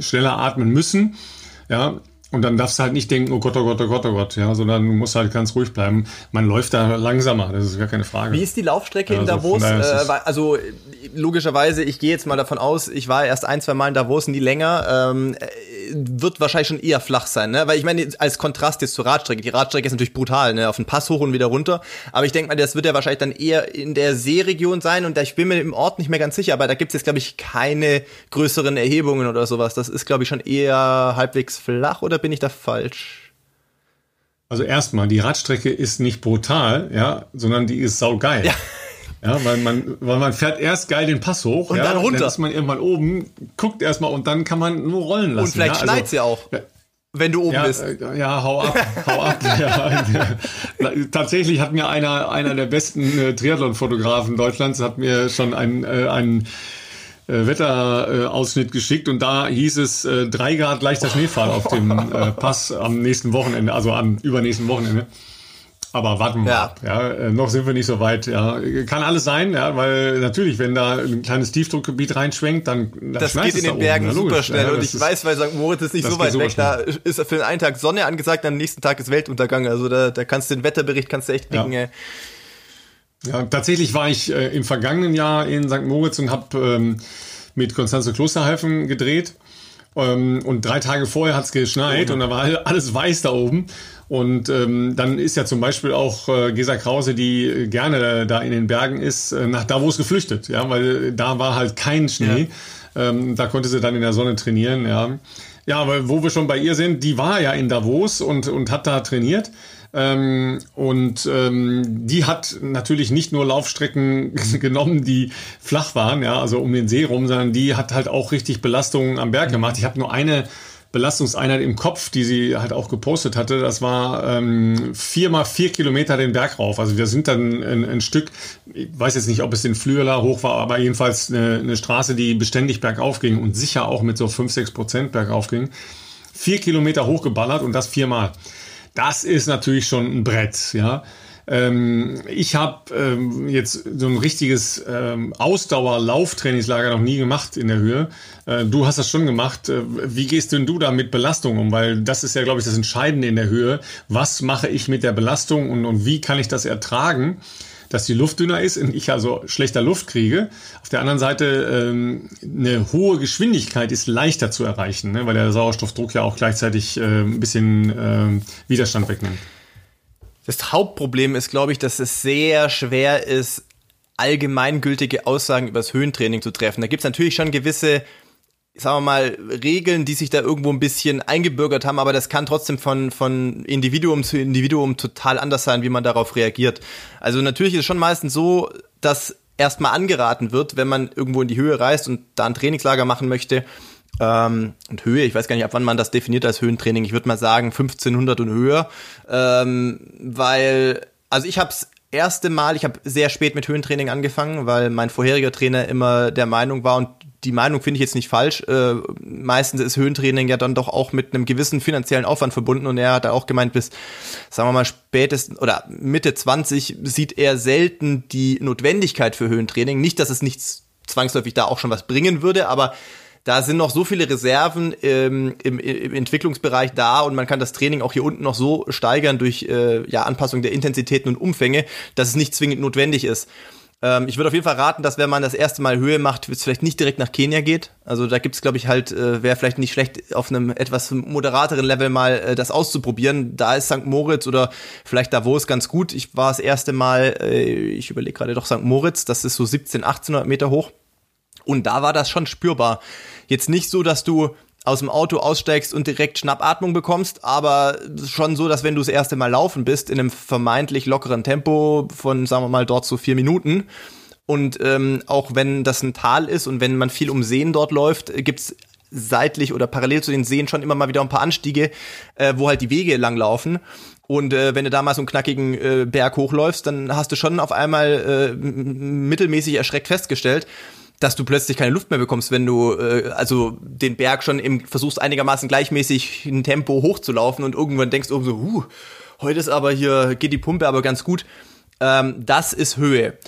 schneller atmen müssen. Ja, Und dann darfst du halt nicht denken, oh Gott, oh Gott, oh Gott, oh Gott, ja, sondern du musst halt ganz ruhig bleiben. Man läuft da langsamer, das ist gar keine Frage. Wie ist die Laufstrecke in also Davos? Äh, also logischerweise, ich gehe jetzt mal davon aus, ich war erst ein, zwei Mal in Davos, nie länger. Ähm, wird wahrscheinlich schon eher flach sein, ne? Weil ich meine, als Kontrast jetzt zur Radstrecke, die Radstrecke ist natürlich brutal, ne? Auf den Pass hoch und wieder runter. Aber ich denke mal, das wird ja wahrscheinlich dann eher in der Seeregion sein und ich bin mir im Ort nicht mehr ganz sicher, aber da gibt es jetzt, glaube ich, keine größeren Erhebungen oder sowas. Das ist, glaube ich, schon eher halbwegs flach oder bin ich da falsch? Also erstmal, die Radstrecke ist nicht brutal, ja, sondern die ist saugeil. Ja. Ja, weil man, weil man fährt erst geil den Pass hoch und ja, dann runter. Dann ist man irgendwann oben, guckt erstmal und dann kann man nur rollen lassen. Und vielleicht ja, also, ja auch. Wenn du oben ja, bist. Äh, ja, hau ab, hau ab. ja, <laughs> tatsächlich hat mir einer, einer der besten äh, Triathlon-Fotografen Deutschlands hat mir schon ein, äh, ein äh, Wetterausschnitt geschickt und da hieß es äh, drei Grad leichter Schneefall auf dem <laughs> äh, Pass am nächsten Wochenende, also am übernächsten Wochenende. Aber warten wir ja. ja. Äh, noch sind wir nicht so weit. Ja, kann alles sein, ja, weil natürlich, wenn da ein kleines Tiefdruckgebiet reinschwenkt, dann, dann das geht in den Bergen oben, super schnell. Ja, und ich weiß, weil St. Moritz ist nicht so weit weg. Da ist für den einen Tag Sonne angesagt, am nächsten Tag ist Weltuntergang. Also da, da kannst du den Wetterbericht kannst du echt kriegen. Ja. Ja, tatsächlich war ich äh, im vergangenen Jahr in St. Moritz und habe ähm, mit Konstanze Klosterhalfen gedreht. Ähm, und drei Tage vorher hat es geschneit oh, und da war alles weiß da oben. Und ähm, dann ist ja zum Beispiel auch äh, Gesa Krause, die gerne da in den Bergen ist, äh, nach Davos geflüchtet, ja, weil da war halt kein Schnee. Ja. Ähm, da konnte sie dann in der Sonne trainieren, ja. Ja, aber wo wir schon bei ihr sind, die war ja in Davos und, und hat da trainiert. Ähm, und ähm, die hat natürlich nicht nur Laufstrecken <laughs> genommen, die flach waren, ja, also um den See rum, sondern die hat halt auch richtig Belastungen am Berg gemacht. Ich habe nur eine Belastungseinheit im Kopf, die sie halt auch gepostet hatte. Das war ähm, vier mal vier Kilometer den Berg rauf. Also wir sind dann ein, ein Stück, ich weiß jetzt nicht, ob es den Flüeler hoch war, aber jedenfalls eine, eine Straße, die beständig bergauf ging und sicher auch mit so fünf sechs Prozent bergauf ging. Vier Kilometer hochgeballert und das viermal. Das ist natürlich schon ein Brett, ja. Ähm, ich habe ähm, jetzt so ein richtiges ähm, Ausdauer-Lauftrainingslager noch nie gemacht in der Höhe. Äh, du hast das schon gemacht. Äh, wie gehst denn du da mit Belastung um? Weil das ist ja, glaube ich, das Entscheidende in der Höhe. Was mache ich mit der Belastung und, und wie kann ich das ertragen? Dass die Luft dünner ist und ich also schlechter Luft kriege. Auf der anderen Seite ähm, eine hohe Geschwindigkeit ist leichter zu erreichen, ne? weil der Sauerstoffdruck ja auch gleichzeitig äh, ein bisschen äh, Widerstand wegnimmt. Das Hauptproblem ist, glaube ich, dass es sehr schwer ist, allgemeingültige Aussagen über das Höhentraining zu treffen. Da gibt es natürlich schon gewisse, sagen wir mal, Regeln, die sich da irgendwo ein bisschen eingebürgert haben, aber das kann trotzdem von, von Individuum zu Individuum total anders sein, wie man darauf reagiert. Also natürlich ist es schon meistens so, dass erstmal angeraten wird, wenn man irgendwo in die Höhe reist und da ein Trainingslager machen möchte, ähm, und Höhe, ich weiß gar nicht, ab wann man das definiert als Höhentraining. Ich würde mal sagen 1500 und höher, ähm, weil also ich habe es erste Mal, ich habe sehr spät mit Höhentraining angefangen, weil mein vorheriger Trainer immer der Meinung war und die Meinung finde ich jetzt nicht falsch. Äh, meistens ist Höhentraining ja dann doch auch mit einem gewissen finanziellen Aufwand verbunden und er hat auch gemeint, bis, sagen wir mal, spätestens oder Mitte 20 sieht er selten die Notwendigkeit für Höhentraining. Nicht, dass es nichts zwangsläufig da auch schon was bringen würde, aber da sind noch so viele Reserven ähm, im, im Entwicklungsbereich da und man kann das Training auch hier unten noch so steigern durch äh, ja, Anpassung der Intensitäten und Umfänge, dass es nicht zwingend notwendig ist. Ähm, ich würde auf jeden Fall raten, dass wenn man das erste Mal Höhe macht, es vielleicht nicht direkt nach Kenia geht. Also da gibt es, glaube ich, halt, äh, wäre vielleicht nicht schlecht, auf einem etwas moderateren Level mal äh, das auszuprobieren. Da ist St. Moritz oder vielleicht Davos ganz gut. Ich war das erste Mal, äh, ich überlege gerade doch St. Moritz, das ist so 17, 1800 Meter hoch. Und da war das schon spürbar. Jetzt nicht so, dass du aus dem Auto aussteigst und direkt Schnappatmung bekommst, aber schon so, dass wenn du das erste Mal laufen bist, in einem vermeintlich lockeren Tempo von, sagen wir mal, dort so vier Minuten, und ähm, auch wenn das ein Tal ist und wenn man viel um Seen dort läuft, gibt's seitlich oder parallel zu den Seen schon immer mal wieder ein paar Anstiege, äh, wo halt die Wege lang laufen. Und äh, wenn du da mal so einen knackigen äh, Berg hochläufst, dann hast du schon auf einmal äh, mittelmäßig erschreckt festgestellt, dass du plötzlich keine Luft mehr bekommst, wenn du äh, also den Berg schon im versuchst einigermaßen gleichmäßig in Tempo hochzulaufen und irgendwann denkst du so, uh, heute ist aber hier geht die Pumpe aber ganz gut. Ähm, das ist Höhe.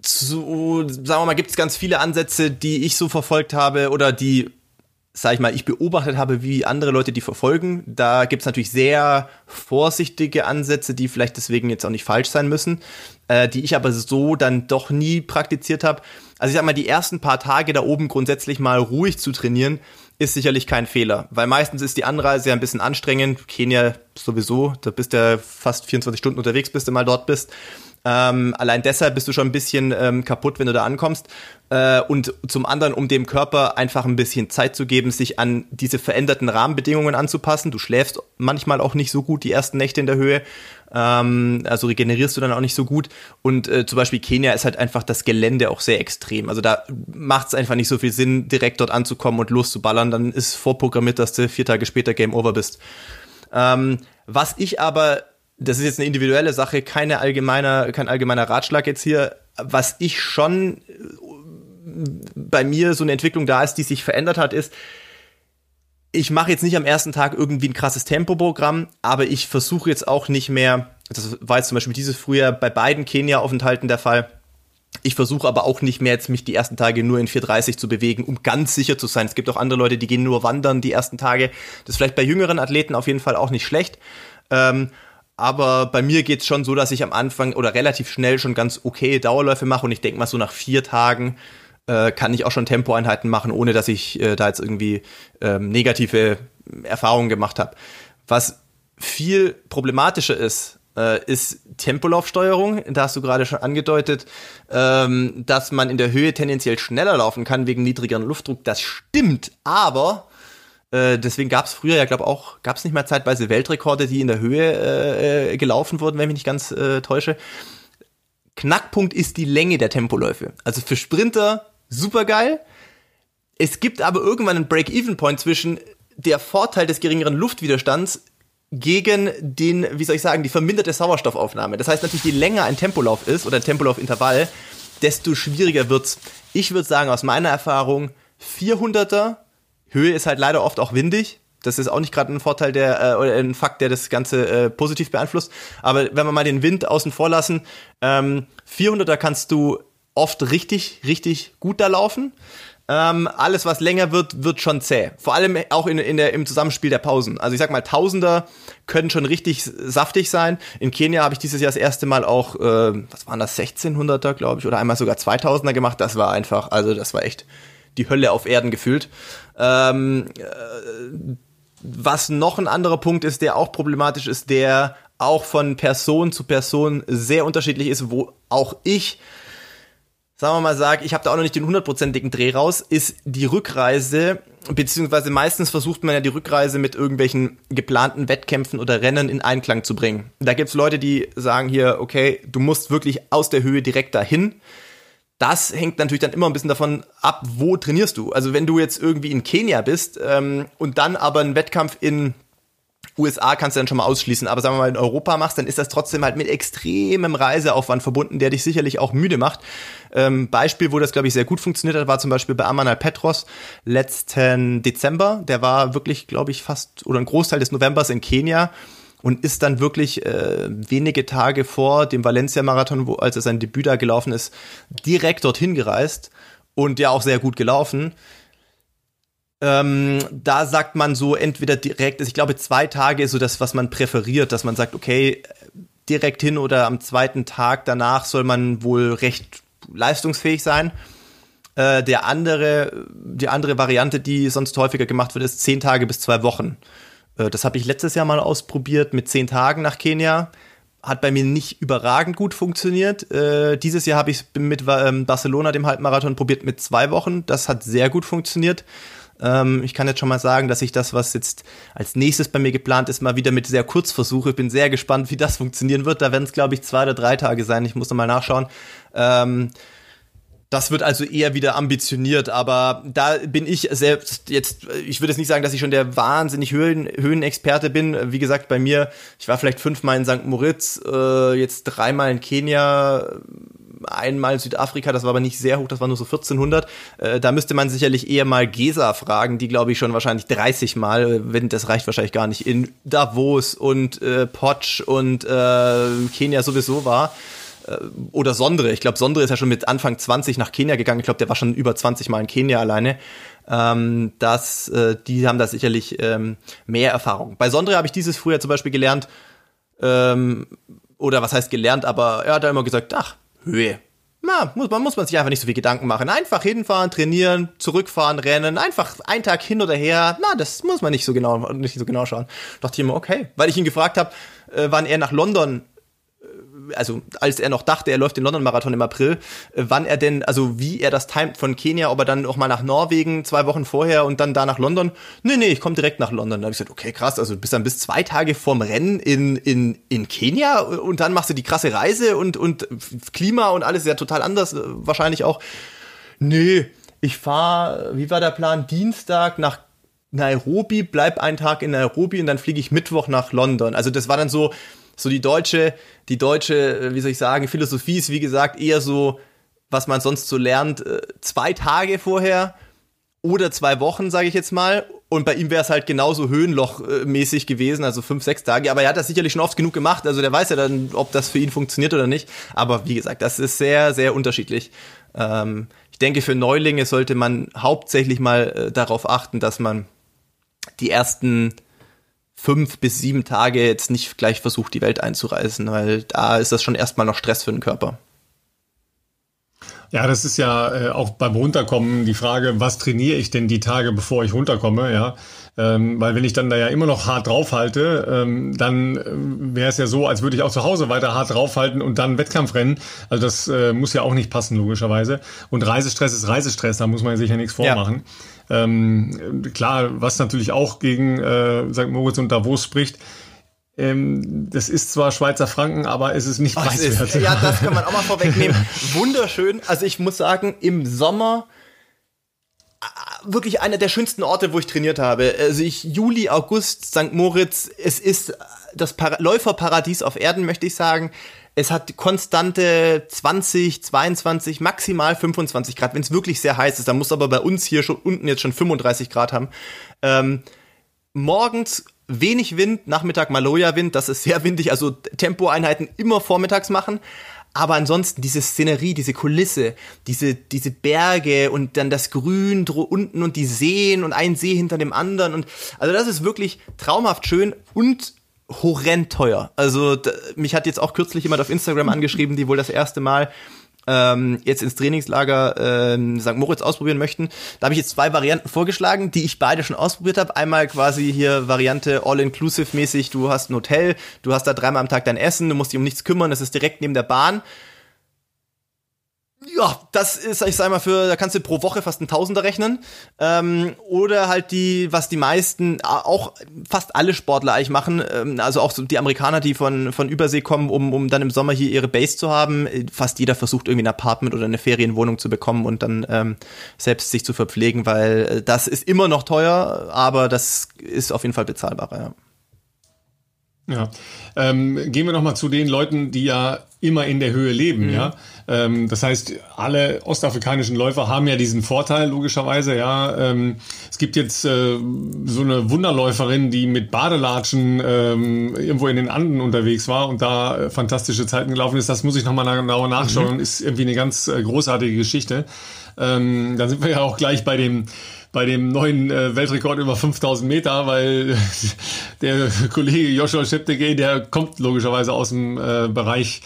Zu, sagen wir mal, gibt es ganz viele Ansätze, die ich so verfolgt habe oder die sag ich mal, ich beobachtet habe, wie andere Leute die verfolgen. Da gibt's natürlich sehr vorsichtige Ansätze, die vielleicht deswegen jetzt auch nicht falsch sein müssen, äh, die ich aber so dann doch nie praktiziert habe. Also ich sag mal, die ersten paar Tage da oben grundsätzlich mal ruhig zu trainieren, ist sicherlich kein Fehler, weil meistens ist die Anreise ja ein bisschen anstrengend. Kenia sowieso, da bist du ja fast 24 Stunden unterwegs, bis du mal dort bist. Ähm, allein deshalb bist du schon ein bisschen ähm, kaputt, wenn du da ankommst. Äh, und zum anderen, um dem Körper einfach ein bisschen Zeit zu geben, sich an diese veränderten Rahmenbedingungen anzupassen. Du schläfst manchmal auch nicht so gut die ersten Nächte in der Höhe. Ähm, also regenerierst du dann auch nicht so gut. Und äh, zum Beispiel Kenia ist halt einfach das Gelände auch sehr extrem. Also da macht es einfach nicht so viel Sinn, direkt dort anzukommen und loszuballern. Dann ist vorprogrammiert, dass du vier Tage später Game Over bist. Ähm, was ich aber das ist jetzt eine individuelle Sache, keine allgemeiner, kein allgemeiner Ratschlag jetzt hier. Was ich schon äh, bei mir so eine Entwicklung da ist, die sich verändert hat, ist, ich mache jetzt nicht am ersten Tag irgendwie ein krasses Tempoprogramm, aber ich versuche jetzt auch nicht mehr, das war jetzt zum Beispiel dieses Frühjahr bei beiden Kenia-Aufenthalten der Fall, ich versuche aber auch nicht mehr jetzt mich die ersten Tage nur in 430 zu bewegen, um ganz sicher zu sein. Es gibt auch andere Leute, die gehen nur wandern die ersten Tage. Das ist vielleicht bei jüngeren Athleten auf jeden Fall auch nicht schlecht. Ähm, aber bei mir geht's schon so, dass ich am Anfang oder relativ schnell schon ganz okay Dauerläufe mache und ich denke mal so nach vier Tagen äh, kann ich auch schon Tempoeinheiten machen, ohne dass ich äh, da jetzt irgendwie ähm, negative Erfahrungen gemacht habe. Was viel problematischer ist, äh, ist Tempolaufsteuerung. Da hast du gerade schon angedeutet, ähm, dass man in der Höhe tendenziell schneller laufen kann wegen niedrigeren Luftdruck. Das stimmt, aber äh, deswegen gab es früher ja, glaube auch, gab es nicht mal zeitweise Weltrekorde, die in der Höhe äh, gelaufen wurden, wenn ich mich nicht ganz äh, täusche. Knackpunkt ist die Länge der Tempoläufe. Also für Sprinter super geil. Es gibt aber irgendwann einen Break-Even-Point zwischen der Vorteil des geringeren Luftwiderstands gegen den, wie soll ich sagen, die verminderte Sauerstoffaufnahme. Das heißt natürlich, je länger ein Tempolauf ist oder ein Tempoliaufintervall, desto schwieriger wird's. Ich würde sagen, aus meiner Erfahrung, 400er Höhe ist halt leider oft auch windig. Das ist auch nicht gerade ein Vorteil der äh, oder ein Fakt, der das Ganze äh, positiv beeinflusst. Aber wenn wir mal den Wind außen vor lassen, ähm, 400er kannst du oft richtig, richtig gut da laufen. Ähm, alles, was länger wird, wird schon zäh. Vor allem auch in, in der, im Zusammenspiel der Pausen. Also ich sag mal, Tausender können schon richtig saftig sein. In Kenia habe ich dieses Jahr das erste Mal auch, äh, was waren das, 1600er, glaube ich, oder einmal sogar 2000er gemacht. Das war einfach, also das war echt die Hölle auf Erden gefühlt. Ähm, äh, was noch ein anderer Punkt ist, der auch problematisch ist, der auch von Person zu Person sehr unterschiedlich ist, wo auch ich, sagen wir mal, sage, ich habe da auch noch nicht den hundertprozentigen Dreh raus, ist die Rückreise, beziehungsweise meistens versucht man ja die Rückreise mit irgendwelchen geplanten Wettkämpfen oder Rennen in Einklang zu bringen. Da gibt's Leute, die sagen hier, okay, du musst wirklich aus der Höhe direkt dahin das hängt natürlich dann immer ein bisschen davon ab, wo trainierst du. Also wenn du jetzt irgendwie in Kenia bist ähm, und dann aber einen Wettkampf in USA kannst du dann schon mal ausschließen, aber sagen wir mal in Europa machst, dann ist das trotzdem halt mit extremem Reiseaufwand verbunden, der dich sicherlich auch müde macht. Ähm, Beispiel, wo das glaube ich sehr gut funktioniert hat, war zum Beispiel bei Amanal Petros letzten Dezember. Der war wirklich, glaube ich, fast oder ein Großteil des Novembers in Kenia und ist dann wirklich äh, wenige Tage vor dem Valencia-Marathon, wo als er sein Debüt da gelaufen ist, direkt dorthin gereist und ja auch sehr gut gelaufen. Ähm, da sagt man so entweder direkt, ich glaube zwei Tage ist so das, was man präferiert, dass man sagt, okay, direkt hin oder am zweiten Tag danach soll man wohl recht leistungsfähig sein. Äh, der andere, die andere Variante, die sonst häufiger gemacht wird, ist zehn Tage bis zwei Wochen. Äh, das habe ich letztes Jahr mal ausprobiert mit zehn Tagen nach Kenia. Hat bei mir nicht überragend gut funktioniert. Äh, dieses Jahr habe ich es mit ähm, Barcelona, dem Halbmarathon, probiert mit zwei Wochen. Das hat sehr gut funktioniert. Ähm, ich kann jetzt schon mal sagen, dass ich das, was jetzt als nächstes bei mir geplant ist, mal wieder mit sehr kurz versuche. Ich bin sehr gespannt, wie das funktionieren wird. Da werden es, glaube ich, zwei oder drei Tage sein. Ich muss noch mal nachschauen. Ähm, das wird also eher wieder ambitioniert, aber da bin ich selbst jetzt, ich würde jetzt nicht sagen, dass ich schon der wahnsinnig Höhen, Höhenexperte bin. Wie gesagt, bei mir, ich war vielleicht fünfmal in St. Moritz, äh, jetzt dreimal in Kenia, einmal Südafrika, das war aber nicht sehr hoch, das war nur so 1400. Äh, da müsste man sicherlich eher mal Gesa fragen, die glaube ich schon wahrscheinlich 30 Mal, wenn das reicht wahrscheinlich gar nicht, in Davos und äh, Potsch und äh, Kenia sowieso war. Äh, oder Sondre. Ich glaube, Sondre ist ja schon mit Anfang 20 nach Kenia gegangen. Ich glaube, der war schon über 20 Mal in Kenia alleine. Ähm, das, äh, die haben da sicherlich ähm, mehr Erfahrung. Bei Sondre habe ich dieses früher zum Beispiel gelernt, ähm, oder was heißt gelernt, aber er hat da immer gesagt, ach, Höhe. Na, muss man, muss man sich einfach nicht so viel Gedanken machen. Einfach hinfahren, trainieren, zurückfahren, rennen, einfach einen Tag hin oder her. Na, das muss man nicht so genau, nicht so genau schauen. Dachte ich immer, okay. Weil ich ihn gefragt habe, äh, wann er nach London also als er noch dachte, er läuft den London-Marathon im April, äh, wann er denn, also wie er das timet von Kenia, ob er dann auch mal nach Norwegen zwei Wochen vorher und dann da nach London. Nee, nee, ich komme direkt nach London. Da habe ich gesagt, okay, krass, also du bist dann bis zwei Tage vorm Rennen in, in, in Kenia und dann machst du die krasse Reise und, und Klima und alles ist ja total anders, äh, wahrscheinlich auch. Nee, ich fahre, wie war der Plan, Dienstag nach Nairobi, bleib einen Tag in Nairobi und dann fliege ich Mittwoch nach London. Also das war dann so, so die deutsche, die deutsche, äh, wie soll ich sagen, Philosophie ist wie gesagt eher so, was man sonst so lernt, äh, zwei Tage vorher oder zwei Wochen, sage ich jetzt mal. Und bei ihm wäre es halt genauso Höhenloch-mäßig gewesen, also fünf, sechs Tage. Aber er hat das sicherlich schon oft genug gemacht. Also der weiß ja dann, ob das für ihn funktioniert oder nicht. Aber wie gesagt, das ist sehr, sehr unterschiedlich. Ähm, ich denke, für Neulinge sollte man hauptsächlich mal äh, darauf achten, dass man die ersten fünf bis sieben Tage jetzt nicht gleich versucht, die Welt einzureisen, weil da ist das schon erstmal noch Stress für den Körper. Ja, das ist ja äh, auch beim Runterkommen die Frage, was trainiere ich denn die Tage, bevor ich runterkomme, ja. Ähm, weil wenn ich dann da ja immer noch hart draufhalte, ähm, dann äh, wäre es ja so, als würde ich auch zu Hause weiter hart draufhalten und dann Wettkampf rennen. Also das äh, muss ja auch nicht passen, logischerweise. Und Reisestress ist Reisestress, da muss man sich ja nichts vormachen. Ja. Ähm, klar, was natürlich auch gegen äh, St. Moritz und Davos spricht, ähm, das ist zwar Schweizer Franken, aber es ist nicht oh, preiswert. ja, das kann man auch mal vorwegnehmen. <laughs> Wunderschön. Also ich muss sagen, im Sommer äh, wirklich einer der schönsten Orte, wo ich trainiert habe. Also ich Juli, August, St. Moritz, es ist das Para Läuferparadies auf Erden, möchte ich sagen. Es hat konstante 20, 22, maximal 25 Grad, wenn es wirklich sehr heiß ist. Da muss aber bei uns hier schon unten jetzt schon 35 Grad haben. Ähm, morgens wenig Wind, Nachmittag Maloja-Wind, das ist sehr windig, also Tempoeinheiten immer vormittags machen. Aber ansonsten diese Szenerie, diese Kulisse, diese, diese Berge und dann das Grün unten und die Seen und ein See hinter dem anderen und also das ist wirklich traumhaft schön und horrend teuer. Also mich hat jetzt auch kürzlich jemand auf Instagram angeschrieben, die wohl das erste Mal ähm, jetzt ins Trainingslager ähm, St. Moritz ausprobieren möchten. Da habe ich jetzt zwei Varianten vorgeschlagen, die ich beide schon ausprobiert habe. Einmal quasi hier Variante All-Inclusive mäßig, du hast ein Hotel, du hast da dreimal am Tag dein Essen, du musst dich um nichts kümmern, das ist direkt neben der Bahn ja, das ist, ich sag mal, für, da kannst du pro Woche fast ein Tausender rechnen. Ähm, oder halt die, was die meisten, auch fast alle Sportler eigentlich machen, ähm, also auch so die Amerikaner, die von, von Übersee kommen, um, um dann im Sommer hier ihre Base zu haben. Fast jeder versucht irgendwie ein Apartment oder eine Ferienwohnung zu bekommen und dann ähm, selbst sich zu verpflegen, weil äh, das ist immer noch teuer, aber das ist auf jeden Fall bezahlbarer, ja. Ja, ähm, gehen wir noch mal zu den Leuten, die ja immer in der Höhe leben, mhm. ja. Ähm, das heißt, alle ostafrikanischen Läufer haben ja diesen Vorteil logischerweise, ja. Ähm, es gibt jetzt äh, so eine Wunderläuferin, die mit Badelatschen ähm, irgendwo in den Anden unterwegs war und da äh, fantastische Zeiten gelaufen ist. Das muss ich noch mal genauer nachschauen. Mhm. Ist irgendwie eine ganz äh, großartige Geschichte. Ähm, da sind wir ja auch gleich bei dem bei dem neuen äh, Weltrekord über 5000 Meter, weil <laughs> der Kollege Joshua Scheptegei, der kommt logischerweise aus dem äh, Bereich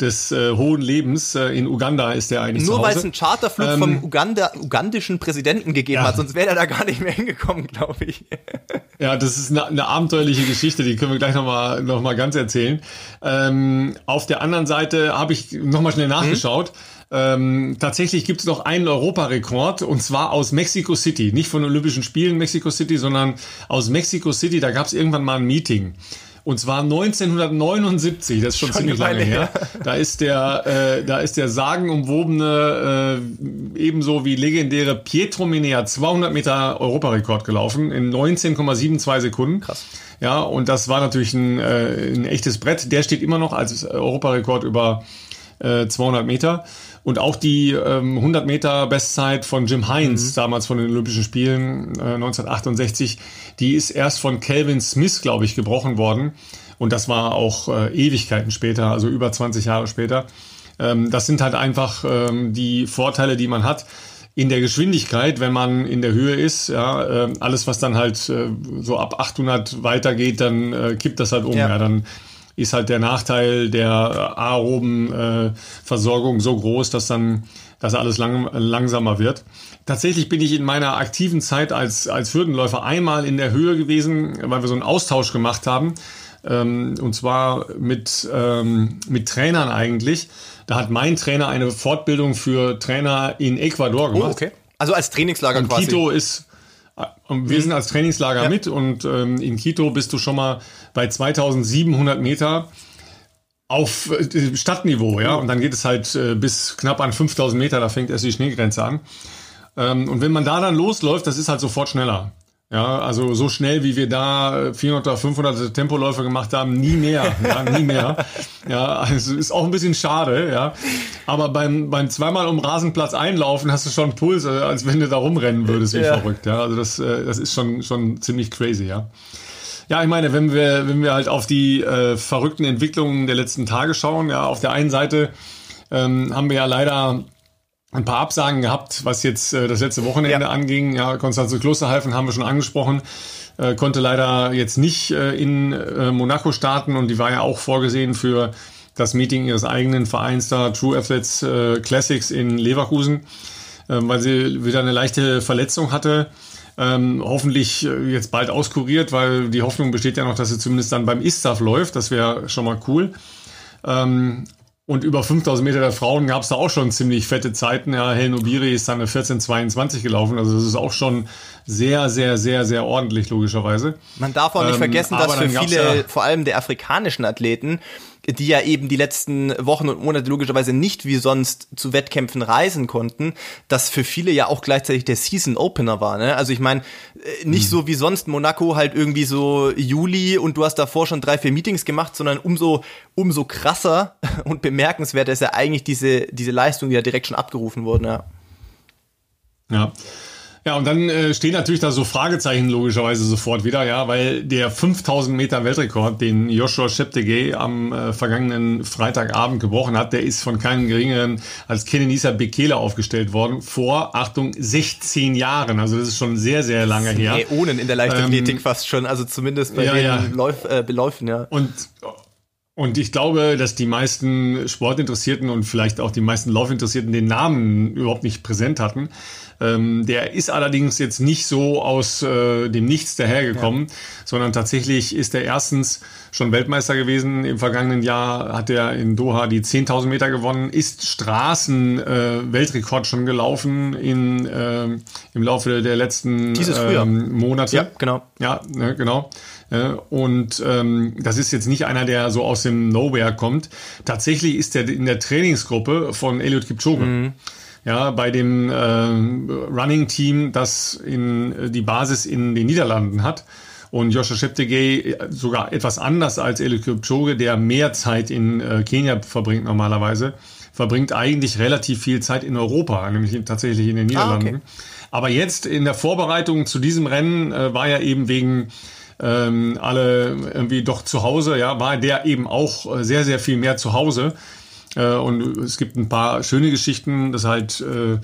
des äh, hohen Lebens. Äh, in Uganda ist der eigentlich Nur weil es einen Charterflug ähm, vom Uganda, ugandischen Präsidenten gegeben ja. hat, sonst wäre er da gar nicht mehr hingekommen, glaube ich. <laughs> ja, das ist eine, eine, abenteuerliche Geschichte, die können wir gleich nochmal noch mal ganz erzählen. Ähm, auf der anderen Seite habe ich nochmal schnell nachgeschaut. Mhm. Ähm, tatsächlich gibt es noch einen Europarekord und zwar aus Mexico City. Nicht von Olympischen Spielen Mexico City, sondern aus Mexico City. Da gab es irgendwann mal ein Meeting. Und zwar 1979, das ist schon, schon ziemlich lange her. Da ist der, äh, da ist der sagenumwobene, äh, ebenso wie legendäre Pietro Minea 200 Meter Europarekord gelaufen in 19,72 Sekunden. Krass. Ja, und das war natürlich ein, äh, ein echtes Brett. Der steht immer noch als Europarekord über äh, 200 Meter. Und auch die ähm, 100 Meter Bestzeit von Jim Hines, mhm. damals von den Olympischen Spielen äh, 1968, die ist erst von Calvin Smith, glaube ich, gebrochen worden. Und das war auch äh, Ewigkeiten später, also über 20 Jahre später. Ähm, das sind halt einfach ähm, die Vorteile, die man hat. in der Geschwindigkeit, wenn man in der Höhe ist, ja, äh, alles was dann halt äh, so ab 800 weitergeht, dann äh, kippt das halt um, ja, ja dann ist halt der Nachteil der aeroben äh, Versorgung so groß, dass dann dass alles lang, langsamer wird. Tatsächlich bin ich in meiner aktiven Zeit als, als Hürdenläufer einmal in der Höhe gewesen, weil wir so einen Austausch gemacht haben. Ähm, und zwar mit, ähm, mit Trainern eigentlich. Da hat mein Trainer eine Fortbildung für Trainer in Ecuador gemacht. Oh, okay. Also als Trainingslager und quasi. Quito ist, äh, wir sind als Trainingslager ja. mit und ähm, in Quito bist du schon mal bei 2700 Meter auf äh, Stadtniveau, ja, und dann geht es halt äh, bis knapp an 5000 Meter, da fängt erst die Schneegrenze an. Ähm, und wenn man da dann losläuft, das ist halt sofort schneller. Ja, also so schnell wie wir da 400 oder 500 Tempoläufe gemacht haben, nie mehr, ja, nie mehr. Ja, also ist auch ein bisschen schade, ja. Aber beim, beim zweimal um Rasenplatz einlaufen hast du schon Puls, äh, als wenn du da rumrennen würdest, wie ja. verrückt, ja. Also das, äh, das ist schon, schon ziemlich crazy, ja. Ja, ich meine, wenn wir, wenn wir halt auf die äh, verrückten Entwicklungen der letzten Tage schauen, ja, auf der einen Seite ähm, haben wir ja leider ein paar Absagen gehabt, was jetzt äh, das letzte Wochenende ja. anging. Ja, Konstanze Klosterhalfen haben wir schon angesprochen, äh, konnte leider jetzt nicht äh, in äh, Monaco starten und die war ja auch vorgesehen für das Meeting ihres eigenen Vereins da, True Athletes äh, Classics in Leverkusen, äh, weil sie wieder eine leichte Verletzung hatte. Ähm, hoffentlich äh, jetzt bald auskuriert, weil die Hoffnung besteht ja noch, dass sie zumindest dann beim ISTAF läuft. Das wäre schon mal cool. Ähm, und über 5000 Meter der Frauen gab es da auch schon ziemlich fette Zeiten. Ja, Helen Obiri ist dann eine 14,22 gelaufen. Also das ist auch schon sehr, sehr, sehr, sehr ordentlich, logischerweise. Man darf auch nicht ähm, vergessen, dass für viele, ja vor allem der afrikanischen Athleten, die ja eben die letzten Wochen und Monate logischerweise nicht wie sonst zu Wettkämpfen reisen konnten, das für viele ja auch gleichzeitig der Season Opener war. Ne? Also ich meine, äh, nicht mhm. so wie sonst Monaco halt irgendwie so Juli und du hast davor schon drei, vier Meetings gemacht, sondern umso, umso krasser <laughs> und bemerkenswerter ist ja eigentlich diese, diese Leistung, die ja direkt schon abgerufen wurde. Ja. ja. Ja, und dann äh, stehen natürlich da so Fragezeichen logischerweise sofort wieder, ja, weil der 5000 Meter Weltrekord, den Joshua Cheptegei am äh, vergangenen Freitagabend gebrochen hat, der ist von keinem geringeren als Kenenisa Bekele aufgestellt worden, vor, Achtung, 16 Jahren. Also das ist schon sehr, sehr lange her. Äonen in der Leichtathletik ähm, fast schon, also zumindest bei ja, den ja. Läuf, äh, Beläufen, ja. Und und ich glaube, dass die meisten Sportinteressierten und vielleicht auch die meisten Laufinteressierten den Namen überhaupt nicht präsent hatten. Ähm, der ist allerdings jetzt nicht so aus äh, dem Nichts dahergekommen, ja. sondern tatsächlich ist er erstens schon Weltmeister gewesen. Im vergangenen Jahr hat er in Doha die 10.000 Meter gewonnen, ist Straßen-Weltrekord äh, schon gelaufen in, äh, im Laufe der letzten ähm, Monate. Ja, genau. Ja, ne, genau. Äh, und ähm, das ist jetzt nicht einer, der so aus dem Nowhere kommt. Tatsächlich ist er in der Trainingsgruppe von Eliud Kipchoge. Mhm ja, bei dem äh, Running-Team, das in, äh, die Basis in den Niederlanden hat. Und Joshua Cheptegei äh, sogar etwas anders als Eli Kipchoge, der mehr Zeit in äh, Kenia verbringt normalerweise, verbringt eigentlich relativ viel Zeit in Europa, nämlich tatsächlich in den Niederlanden. Ah, okay. Aber jetzt in der Vorbereitung zu diesem Rennen äh, war er eben wegen ähm, alle irgendwie doch zu Hause, ja, war der eben auch äh, sehr, sehr viel mehr zu Hause. Äh, und es gibt ein paar schöne Geschichten, dass halt äh,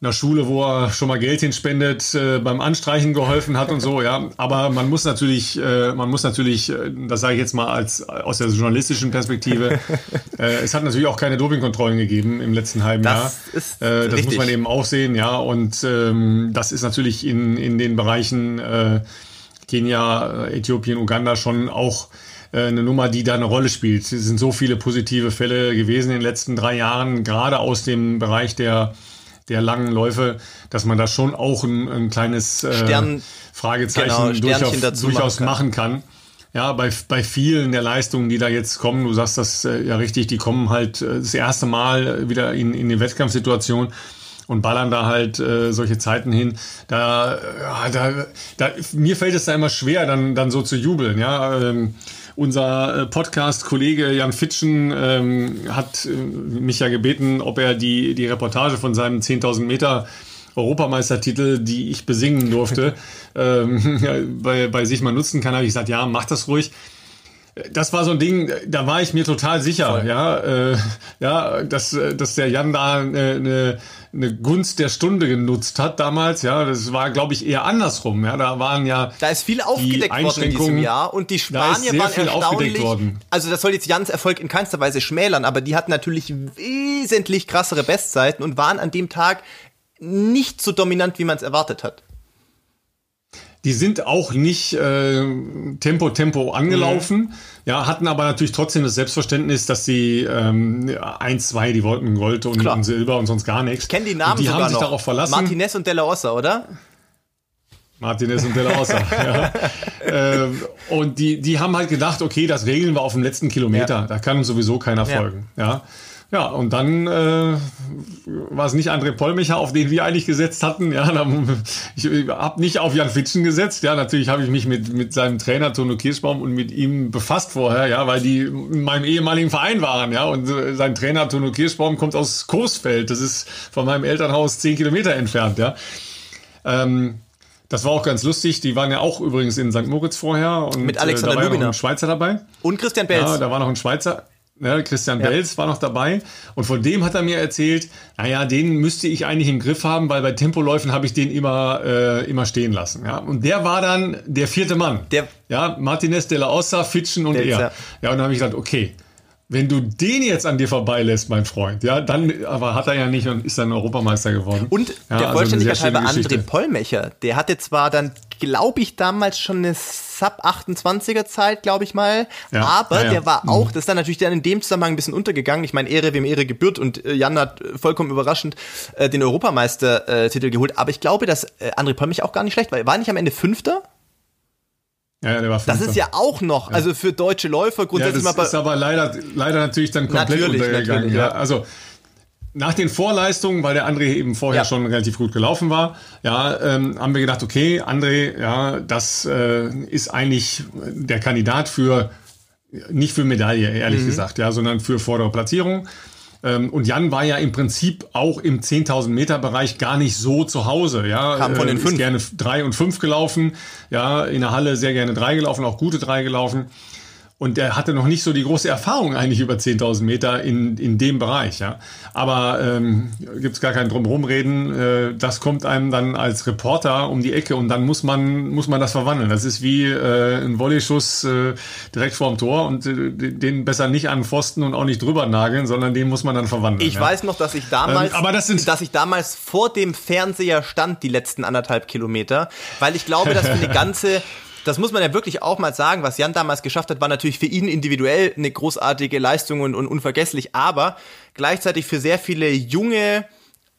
einer Schule, wo er schon mal Geld hinspendet, äh, beim Anstreichen geholfen hat und so, ja. Aber man muss natürlich, äh, man muss natürlich, äh, das sage ich jetzt mal als aus der journalistischen Perspektive, <laughs> äh, es hat natürlich auch keine Dopingkontrollen gegeben im letzten halben das Jahr. Ist äh, das richtig. muss man eben auch sehen, ja. Und ähm, das ist natürlich in, in den Bereichen äh, Kenia, Äthiopien, Uganda schon auch eine Nummer, die da eine Rolle spielt. Es sind so viele positive Fälle gewesen in den letzten drei Jahren, gerade aus dem Bereich der der langen Läufe, dass man da schon auch ein, ein kleines äh, Stern, Fragezeichen genau, durchaus, durchaus machen kann. Ja, bei, bei vielen der Leistungen, die da jetzt kommen, du sagst das äh, ja richtig, die kommen halt äh, das erste Mal wieder in, in die Wettkampfsituation und ballern da halt äh, solche Zeiten hin. Da, ja, da, da, mir fällt es da immer schwer, dann, dann so zu jubeln. Ja, ähm, unser äh, Podcast-Kollege Jan Fitschen ähm, hat äh, mich ja gebeten, ob er die, die Reportage von seinem 10.000 Meter Europameistertitel, die ich besingen durfte, <laughs> ähm, <laughs> bei, bei sich mal nutzen kann. Habe ich gesagt, ja, mach das ruhig. Das war so ein Ding, da war ich mir total sicher, Voll. ja, äh, ja, dass, dass der Jan da eine, eine, eine Gunst der Stunde genutzt hat damals, ja, das war, glaube ich, eher andersrum, ja, da waren ja da ist viel aufgedeckt worden in diesem Jahr und die Spanier waren erstaunlich, worden. also das soll jetzt Jans Erfolg in keinster Weise schmälern, aber die hatten natürlich wesentlich krassere Bestzeiten und waren an dem Tag nicht so dominant, wie man es erwartet hat. Die sind auch nicht äh, Tempo Tempo angelaufen, mhm. ja, hatten aber natürlich trotzdem das Selbstverständnis, dass sie ähm, eins, zwei, die wollten Gold und, und Silber und sonst gar nichts. Ich kenne die Namen und die haben sich noch. darauf verlassen. Martinez und Della Ossa, oder? Martinez und Della Ossa. <laughs> ja. ähm, und die, die haben halt gedacht, okay, das regeln wir auf dem letzten Kilometer. Ja. Da kann uns sowieso keiner folgen. Ja. Ja, und dann äh, war es nicht André Pollmecher, auf den wir eigentlich gesetzt hatten. Ja, ich habe nicht auf Jan Fitschen gesetzt. Ja, natürlich habe ich mich mit, mit seinem Trainer Tono Kirschbaum und mit ihm befasst vorher, ja, weil die in meinem ehemaligen Verein waren. Ja, und äh, sein Trainer Tono Kirschbaum kommt aus Coesfeld. Das ist von meinem Elternhaus zehn Kilometer entfernt. Ja. Ähm, das war auch ganz lustig. Die waren ja auch übrigens in St. Moritz vorher. Und, mit Alexander äh, da war. Ja noch ein Schweizer dabei. Und Christian Belz. Ja, da war noch ein Schweizer. Ne, Christian ja. Belz war noch dabei und von dem hat er mir erzählt, naja, den müsste ich eigentlich im Griff haben, weil bei Tempoläufen habe ich den immer, äh, immer stehen lassen. Ja? Und der war dann der vierte Mann. Der ja, Martinez de la Ossa, Fitschen und Belz, er. Ja, ja und dann habe ich gedacht, okay, wenn du den jetzt an dir vorbeilässt, mein Freund, ja, dann, aber hat er ja nicht und ist dann Europameister geworden. Und ja, der also Vollständigkeit halber André Pollmecher, der hatte zwar dann, glaube ich, damals schon eine Sub 28er Zeit, glaube ich mal, ja, aber ja, der war mhm. auch, das ist dann natürlich dann in dem Zusammenhang ein bisschen untergegangen. Ich meine, Ehre wem Ehre gebührt und äh, Jan hat vollkommen überraschend äh, den Europameister-Titel geholt, aber ich glaube, dass äh, André Pollmecher auch gar nicht schlecht war. War nicht am Ende Fünfter? Ja, der war Das ist ja auch noch, also für deutsche Läufer grundsätzlich ja, das mal ist aber leider, leider natürlich dann komplett natürlich, untergegangen. Natürlich, ja. Also nach den Vorleistungen, weil der André eben vorher ja. schon relativ gut gelaufen war, ja, ähm, haben wir gedacht, okay, André, ja, das äh, ist eigentlich der Kandidat für nicht für Medaille, ehrlich mhm. gesagt, ja, sondern für vordere Platzierung. Ähm, und Jan war ja im Prinzip auch im 10.000 Meter Bereich gar nicht so zu Hause. Ja, Kam von den äh, fünf. Gerne drei und fünf gelaufen. Ja, in der Halle sehr gerne drei gelaufen, auch gute drei gelaufen. Und er hatte noch nicht so die große Erfahrung eigentlich über 10.000 Meter in, in dem Bereich. Ja. Aber ähm, gibt gar kein Drumherumreden. Äh, das kommt einem dann als Reporter um die Ecke und dann muss man, muss man das verwandeln. Das ist wie äh, ein Volleyschuss äh, direkt vorm Tor und äh, den besser nicht an Pfosten und auch nicht drüber nageln, sondern den muss man dann verwandeln. Ich ja. weiß noch, dass ich damals, ähm, aber das sind dass ich damals vor dem Fernseher stand, die letzten anderthalb Kilometer, weil ich glaube, dass für eine ganze <laughs> das muss man ja wirklich auch mal sagen, was Jan damals geschafft hat, war natürlich für ihn individuell eine großartige Leistung und, und unvergesslich, aber gleichzeitig für sehr viele junge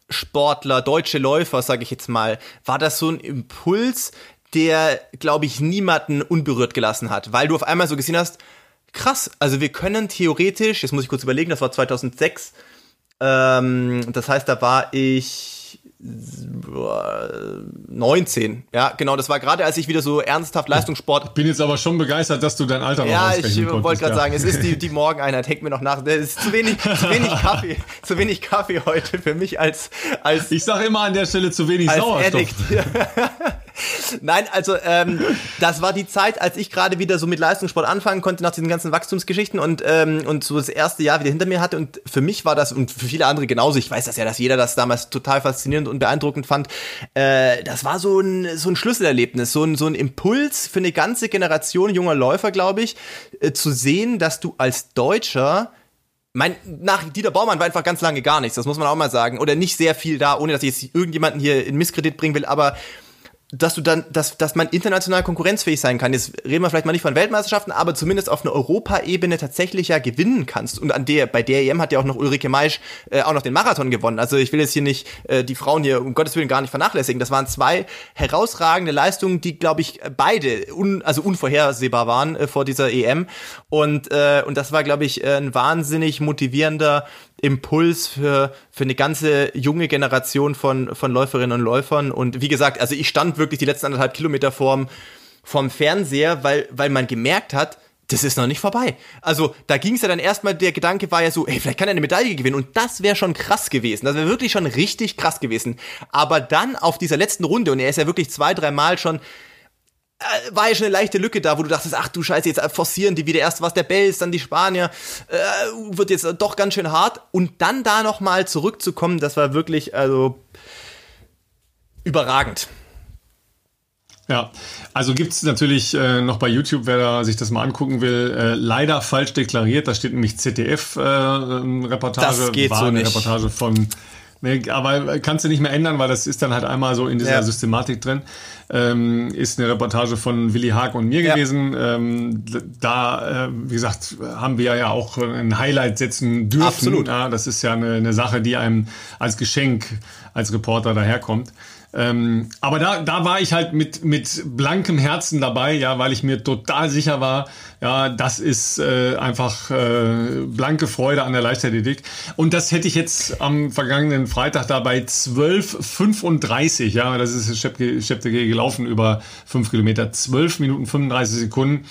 Sportler, deutsche Läufer, sage ich jetzt mal, war das so ein Impuls, der, glaube ich, niemanden unberührt gelassen hat, weil du auf einmal so gesehen hast, krass, also wir können theoretisch, jetzt muss ich kurz überlegen, das war 2006, ähm, das heißt, da war ich 19. Ja, genau, das war gerade, als ich wieder so ernsthaft Leistungssport. Ich bin jetzt aber schon begeistert, dass du dein Alter noch Ja, ich wollte gerade ja. sagen, es ist die, die <laughs> Morgeneinheit, hängt mir noch nach. Es ist zu wenig, zu wenig Kaffee, zu wenig Kaffee heute für mich als, als. Ich sage immer an der Stelle zu wenig Sauerstoff. <laughs> Nein, also ähm, das war die Zeit, als ich gerade wieder so mit Leistungssport anfangen konnte nach diesen ganzen Wachstumsgeschichten und ähm, und so das erste Jahr wieder hinter mir hatte und für mich war das und für viele andere genauso. Ich weiß das ja, dass jeder das damals total faszinierend und beeindruckend fand. Äh, das war so ein so ein Schlüsselerlebnis, so ein so ein Impuls für eine ganze Generation junger Läufer, glaube ich, äh, zu sehen, dass du als Deutscher mein, nach Dieter Baumann war einfach ganz lange gar nichts, das muss man auch mal sagen. Oder nicht sehr viel da, ohne dass ich jetzt irgendjemanden hier in Misskredit bringen will, aber dass du dann, dass, dass man international konkurrenzfähig sein kann. Jetzt reden wir vielleicht mal nicht von Weltmeisterschaften, aber zumindest auf einer Europaebene tatsächlich ja gewinnen kannst. Und an der, bei der EM hat ja auch noch Ulrike Maisch äh, auch noch den Marathon gewonnen. Also ich will jetzt hier nicht äh, die Frauen hier um Gottes Willen gar nicht vernachlässigen. Das waren zwei herausragende Leistungen, die, glaube ich, beide un, also unvorhersehbar waren äh, vor dieser EM. Und, äh, und das war, glaube ich, ein wahnsinnig motivierender Impuls für, für eine ganze junge Generation von, von Läuferinnen und Läufern. Und wie gesagt, also ich stand wirklich die letzten anderthalb Kilometer vorm, vorm Fernseher, weil, weil man gemerkt hat, das ist noch nicht vorbei. Also da ging es ja dann erstmal, der Gedanke war ja so, ey, vielleicht kann er eine Medaille gewinnen. Und das wäre schon krass gewesen. Das wäre wirklich schon richtig krass gewesen. Aber dann auf dieser letzten Runde, und er ist ja wirklich zwei, dreimal schon war ja schon eine leichte Lücke da, wo du dachtest, ach du Scheiße, jetzt forcieren die wieder. Erst was der Bells, dann die Spanier. Äh, wird jetzt doch ganz schön hart. Und dann da nochmal zurückzukommen, das war wirklich, also überragend. Ja, also gibt's natürlich äh, noch bei YouTube, wer da sich das mal angucken will, äh, leider falsch deklariert. Da steht nämlich ZDF-Reportage. Äh, das geht so nicht. Reportage von Nee, aber kannst du nicht mehr ändern, weil das ist dann halt einmal so in dieser ja. Systematik drin. Ähm, ist eine Reportage von Willi Haag und mir ja. gewesen. Ähm, da, äh, wie gesagt, haben wir ja auch ein Highlight setzen dürfen. Absolut. Ja, das ist ja eine, eine Sache, die einem als Geschenk als Reporter daherkommt. Ähm, aber da, da war ich halt mit, mit blankem Herzen dabei, ja, weil ich mir total sicher war, ja, das ist äh, einfach äh, blanke Freude an der Leichtathletik. Und das hätte ich jetzt am vergangenen Freitag da bei 12,35, ja, das ist Scheptege gelaufen über fünf Kilometer, 12 Minuten 35 Sekunden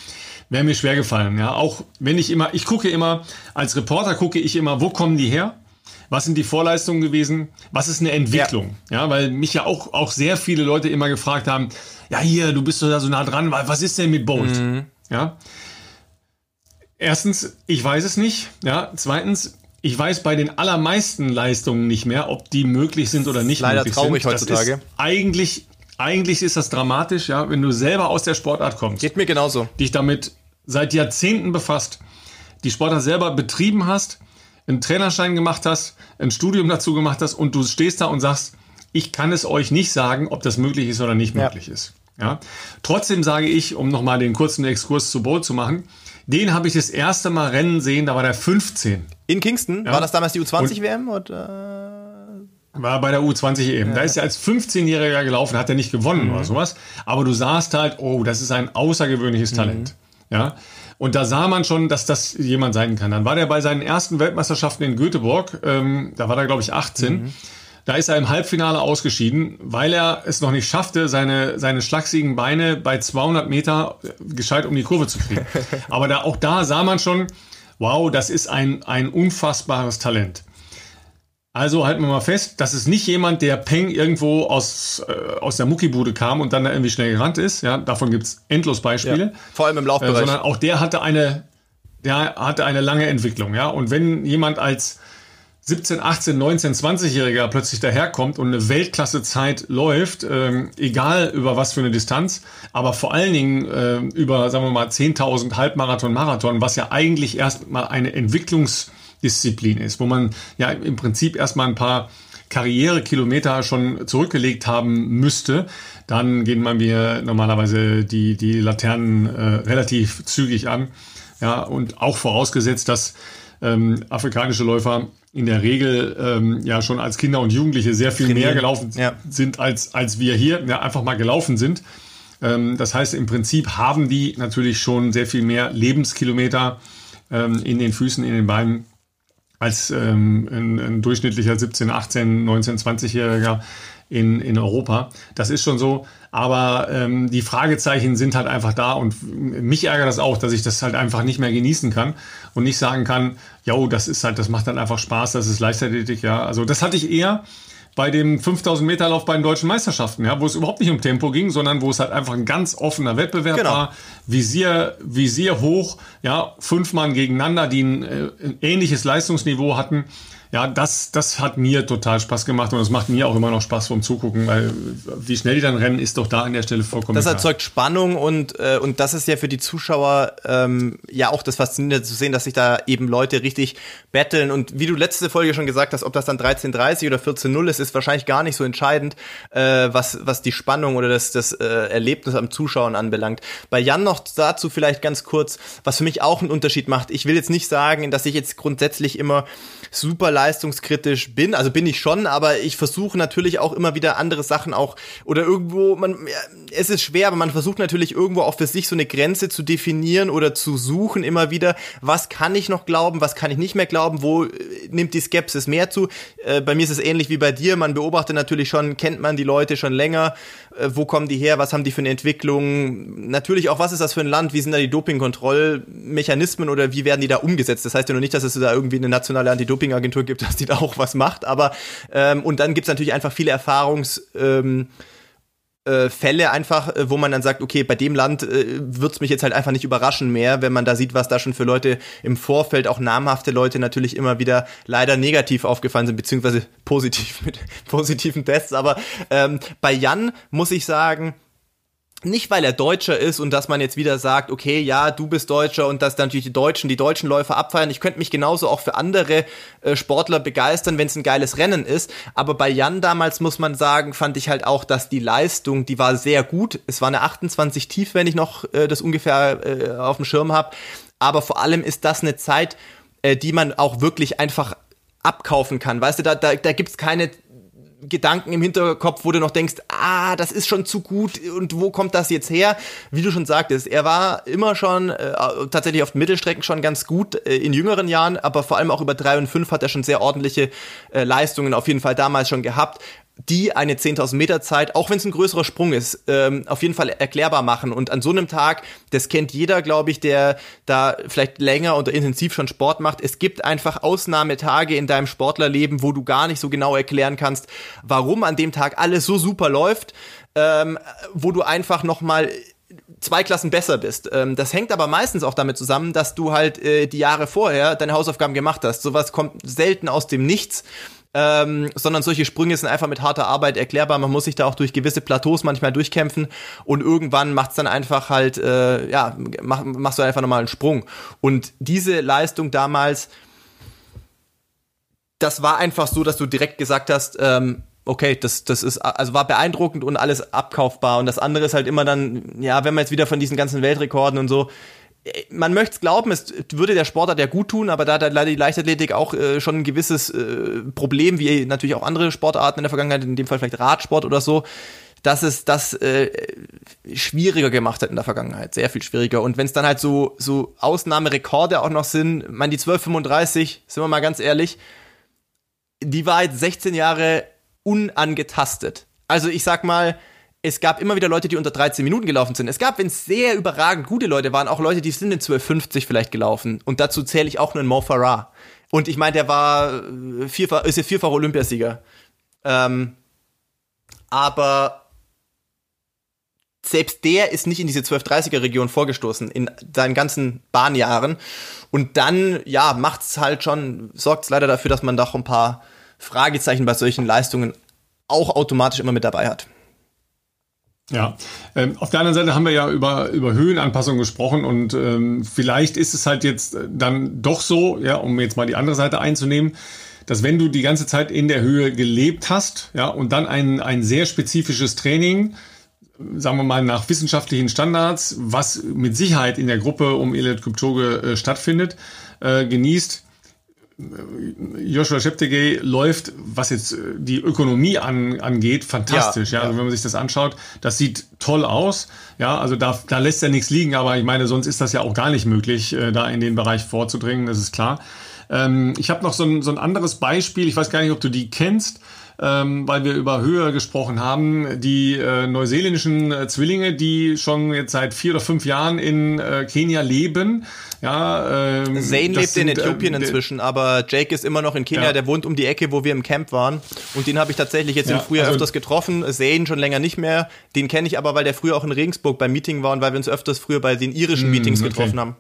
wäre mir schwer gefallen. Ja, auch wenn ich immer, ich gucke immer, als Reporter gucke ich immer, wo kommen die her? Was sind die Vorleistungen gewesen, was ist eine Entwicklung. Ja, ja weil mich ja auch, auch sehr viele Leute immer gefragt haben, ja hier, du bist doch da so nah dran, was ist denn mit Bolt? Mhm. Ja. Erstens, ich weiß es nicht. Ja. Zweitens, ich weiß bei den allermeisten Leistungen nicht mehr, ob die möglich sind oder nicht Leider traurig sind. heutzutage. eigentlich, eigentlich ist das dramatisch, ja, wenn du selber aus der Sportart kommst. Geht mir genauso. Dich damit seit Jahrzehnten befasst, die Sportart selber betrieben hast einen Trainerschein gemacht hast, ein Studium dazu gemacht hast und du stehst da und sagst, ich kann es euch nicht sagen, ob das möglich ist oder nicht möglich ja. ist. Ja? Trotzdem sage ich, um nochmal den kurzen Exkurs zu Boot zu machen, den habe ich das erste Mal rennen sehen, da war der 15. In Kingston? Ja? War das damals die U20-WM? War bei der U20 EM. Ja. Da ist er als 15-Jähriger gelaufen, hat er nicht gewonnen mhm. oder sowas. Aber du sahst halt, oh, das ist ein außergewöhnliches Talent. Mhm. Ja. Und da sah man schon, dass das jemand sein kann. Dann war der bei seinen ersten Weltmeisterschaften in Göteborg, ähm, da war er, glaube ich, 18. Mhm. Da ist er im Halbfinale ausgeschieden, weil er es noch nicht schaffte, seine, seine schlachsigen Beine bei 200 Meter gescheit um die Kurve zu kriegen. <laughs> Aber da, auch da sah man schon, wow, das ist ein, ein unfassbares Talent. Also halten wir mal fest, das ist nicht jemand, der Peng irgendwo aus, äh, aus der Muckibude kam und dann da irgendwie schnell gerannt ist. Ja, davon gibt's endlos Beispiele. Ja, vor allem im Laufbereich. Äh, sondern auch der hatte eine, der hatte eine lange Entwicklung. Ja, und wenn jemand als 17, 18, 19, 20-Jähriger plötzlich daherkommt und eine Weltklasse-Zeit läuft, ähm, egal über was für eine Distanz, aber vor allen Dingen äh, über, sagen wir mal, 10.000 Halbmarathon, Marathon, was ja eigentlich erst mal eine Entwicklungs- Disziplin ist, wo man ja im Prinzip erstmal ein paar Karrierekilometer schon zurückgelegt haben müsste, dann gehen man mir normalerweise die, die Laternen äh, relativ zügig an. Ja, und auch vorausgesetzt, dass ähm, afrikanische Läufer in der Regel ähm, ja schon als Kinder und Jugendliche sehr viel Trainieren. mehr gelaufen ja. sind, als, als wir hier ja, einfach mal gelaufen sind. Ähm, das heißt, im Prinzip haben die natürlich schon sehr viel mehr Lebenskilometer ähm, in den Füßen, in den Beinen als ähm, ein, ein durchschnittlicher 17, 18, 19, 20-Jähriger in, in Europa. Das ist schon so. Aber ähm, die Fragezeichen sind halt einfach da und mich ärgert das auch, dass ich das halt einfach nicht mehr genießen kann und nicht sagen kann, ja, das ist halt, das macht dann einfach Spaß, das ist Leichtathletik, ja. Also das hatte ich eher bei dem 5000 Meter Lauf bei den deutschen Meisterschaften, ja, wo es überhaupt nicht um Tempo ging, sondern wo es halt einfach ein ganz offener Wettbewerb genau. war, Visier, Visier hoch, ja, fünf Mann gegeneinander, die ein, äh, ein ähnliches Leistungsniveau hatten ja, das, das hat mir total Spaß gemacht und es macht mir auch immer noch Spaß vom Zugucken, weil wie schnell die dann rennen, ist doch da an der Stelle vollkommen Das erzeugt. Spannung und, äh, und das ist ja für die Zuschauer ähm, ja auch das Faszinierende zu sehen, dass sich da eben Leute richtig betteln und wie du letzte Folge schon gesagt hast, ob das dann 13.30 oder 14.0 ist, ist wahrscheinlich gar nicht so entscheidend, äh, was, was die Spannung oder das, das äh, Erlebnis am Zuschauen anbelangt. Bei Jan noch dazu vielleicht ganz kurz, was für mich auch einen Unterschied macht. Ich will jetzt nicht sagen, dass ich jetzt grundsätzlich immer super leistungskritisch bin. Also bin ich schon, aber ich versuche natürlich auch immer wieder andere Sachen auch oder irgendwo, man, es ist schwer, aber man versucht natürlich irgendwo auch für sich so eine Grenze zu definieren oder zu suchen immer wieder, was kann ich noch glauben, was kann ich nicht mehr glauben, wo äh, nimmt die Skepsis mehr zu. Äh, bei mir ist es ähnlich wie bei dir, man beobachtet natürlich schon, kennt man die Leute schon länger, äh, wo kommen die her, was haben die für eine Entwicklung, natürlich auch, was ist das für ein Land, wie sind da die Dopingkontrollmechanismen oder wie werden die da umgesetzt. Das heißt ja nur nicht, dass es da irgendwie eine nationale Anti-Doping-Agentur gibt, <laughs> dass die da auch was macht, aber ähm, und dann gibt's natürlich einfach viele Erfahrungs... Ähm, äh, Fälle einfach, äh, wo man dann sagt, okay, bei dem Land äh, wird's mich jetzt halt einfach nicht überraschen mehr, wenn man da sieht, was da schon für Leute im Vorfeld, auch namhafte Leute natürlich immer wieder leider negativ aufgefallen sind, beziehungsweise positiv mit <laughs> positiven Tests. Aber ähm, bei Jan muss ich sagen, nicht weil er Deutscher ist und dass man jetzt wieder sagt, okay, ja, du bist Deutscher und dass dann natürlich die Deutschen, die deutschen Läufer abfeiern. Ich könnte mich genauso auch für andere äh, Sportler begeistern, wenn es ein geiles Rennen ist. Aber bei Jan damals muss man sagen, fand ich halt auch, dass die Leistung, die war sehr gut. Es war eine 28 tief, wenn ich noch äh, das ungefähr äh, auf dem Schirm habe. Aber vor allem ist das eine Zeit, äh, die man auch wirklich einfach abkaufen kann. Weißt du, da, da, da gibt es keine Gedanken im Hinterkopf, wo du noch denkst, ah, das ist schon zu gut und wo kommt das jetzt her? Wie du schon sagtest, er war immer schon äh, tatsächlich auf Mittelstrecken schon ganz gut äh, in jüngeren Jahren, aber vor allem auch über drei und fünf hat er schon sehr ordentliche äh, Leistungen auf jeden Fall damals schon gehabt die eine 10.000 Meter Zeit, auch wenn es ein größerer Sprung ist, ähm, auf jeden Fall erklärbar machen. Und an so einem Tag, das kennt jeder, glaube ich, der da vielleicht länger oder intensiv schon Sport macht. Es gibt einfach Ausnahmetage in deinem Sportlerleben, wo du gar nicht so genau erklären kannst, warum an dem Tag alles so super läuft, ähm, wo du einfach noch mal zwei Klassen besser bist. Ähm, das hängt aber meistens auch damit zusammen, dass du halt äh, die Jahre vorher deine Hausaufgaben gemacht hast. Sowas kommt selten aus dem Nichts ähm, sondern solche Sprünge sind einfach mit harter Arbeit erklärbar. Man muss sich da auch durch gewisse Plateaus manchmal durchkämpfen und irgendwann macht es dann einfach halt, äh, ja, mach, machst du einfach nochmal einen Sprung. Und diese Leistung damals, das war einfach so, dass du direkt gesagt hast, ähm, okay, das, das ist, also war beeindruckend und alles abkaufbar. Und das andere ist halt immer dann, ja, wenn man jetzt wieder von diesen ganzen Weltrekorden und so, man möchte es glauben, es würde der Sportart ja gut tun, aber da hat leider die Leichtathletik auch äh, schon ein gewisses äh, Problem, wie natürlich auch andere Sportarten in der Vergangenheit, in dem Fall vielleicht Radsport oder so, dass es das äh, schwieriger gemacht hat in der Vergangenheit, sehr viel schwieriger. Und wenn es dann halt so, so Ausnahmerekorde auch noch sind, man die 1235, sind wir mal ganz ehrlich, die war jetzt 16 Jahre unangetastet. Also ich sag mal, es gab immer wieder Leute, die unter 13 Minuten gelaufen sind. Es gab, wenn es sehr überragend gute Leute waren, auch Leute, die sind in 12,50 vielleicht gelaufen. Und dazu zähle ich auch nur einen Mo Farah. Und ich meine, der war äh, vierfach, ist ja vierfach Olympiasieger. Ähm, aber selbst der ist nicht in diese 1230er Region vorgestoßen in seinen ganzen Bahnjahren. Und dann, ja, macht's halt schon, sorgt's leider dafür, dass man doch ein paar Fragezeichen bei solchen Leistungen auch automatisch immer mit dabei hat. Ja, ähm, auf der anderen Seite haben wir ja über, über Höhenanpassungen gesprochen und ähm, vielleicht ist es halt jetzt dann doch so, ja, um jetzt mal die andere Seite einzunehmen, dass wenn du die ganze Zeit in der Höhe gelebt hast, ja, und dann ein, ein sehr spezifisches Training, sagen wir mal nach wissenschaftlichen Standards, was mit Sicherheit in der Gruppe um Eliot Kipchoge äh, stattfindet, äh, genießt, Joshua Cheptegei läuft, was jetzt äh, die Ökonomie an, angeht, fantastisch. Ja, ja. Also wenn man sich das anschaut, das sieht toll aus. Ja, also da, da lässt er nichts liegen, aber ich meine, sonst ist das ja auch gar nicht möglich, äh, da in den Bereich vorzudringen, das ist klar. Ähm, ich habe noch so ein, so ein anderes Beispiel, ich weiß gar nicht, ob du die kennst ähm, weil wir über Höhe gesprochen haben. Die äh, neuseeländischen äh, Zwillinge, die schon jetzt seit vier oder fünf Jahren in äh, Kenia leben. Ja, ähm, Zane lebt sind, in äh, Äthiopien inzwischen, aber Jake ist immer noch in Kenia. Ja. Der wohnt um die Ecke, wo wir im Camp waren. Und den habe ich tatsächlich jetzt ja, im Frühjahr also, öfters getroffen. Zane schon länger nicht mehr. Den kenne ich aber, weil der früher auch in Regensburg beim Meeting war und weil wir uns öfters früher bei den irischen mm, Meetings okay. getroffen haben.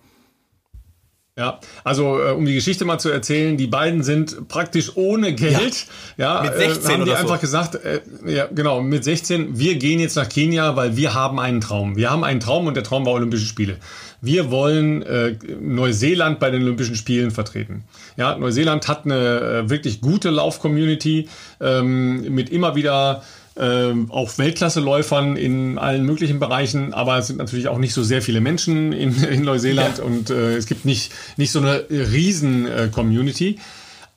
Ja, also äh, um die Geschichte mal zu erzählen, die beiden sind praktisch ohne Geld, ja, ja mit 16 äh, haben die einfach so. gesagt, äh, ja genau, mit 16, wir gehen jetzt nach Kenia, weil wir haben einen Traum. Wir haben einen Traum und der Traum war Olympische Spiele. Wir wollen äh, Neuseeland bei den Olympischen Spielen vertreten. Ja, Neuseeland hat eine äh, wirklich gute Lauf-Community ähm, mit immer wieder äh, auch Weltklasse-Läufern in allen möglichen Bereichen, aber es sind natürlich auch nicht so sehr viele Menschen in, in Neuseeland ja. und äh, es gibt nicht, nicht so eine riesen äh, Community.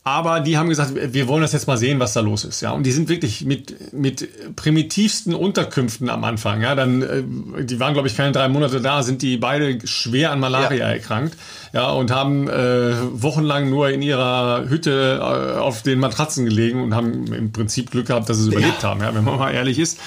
Aber die haben gesagt, wir wollen das jetzt mal sehen, was da los ist. Ja, und die sind wirklich mit, mit primitivsten Unterkünften am Anfang. Ja, dann, äh, die waren, glaube ich, keine drei Monate da, sind die beide schwer an Malaria ja. erkrankt. Ja, und haben äh, wochenlang nur in ihrer Hütte äh, auf den Matratzen gelegen und haben im Prinzip Glück gehabt, dass sie es überlebt ja. haben, ja, wenn man mal ehrlich ist.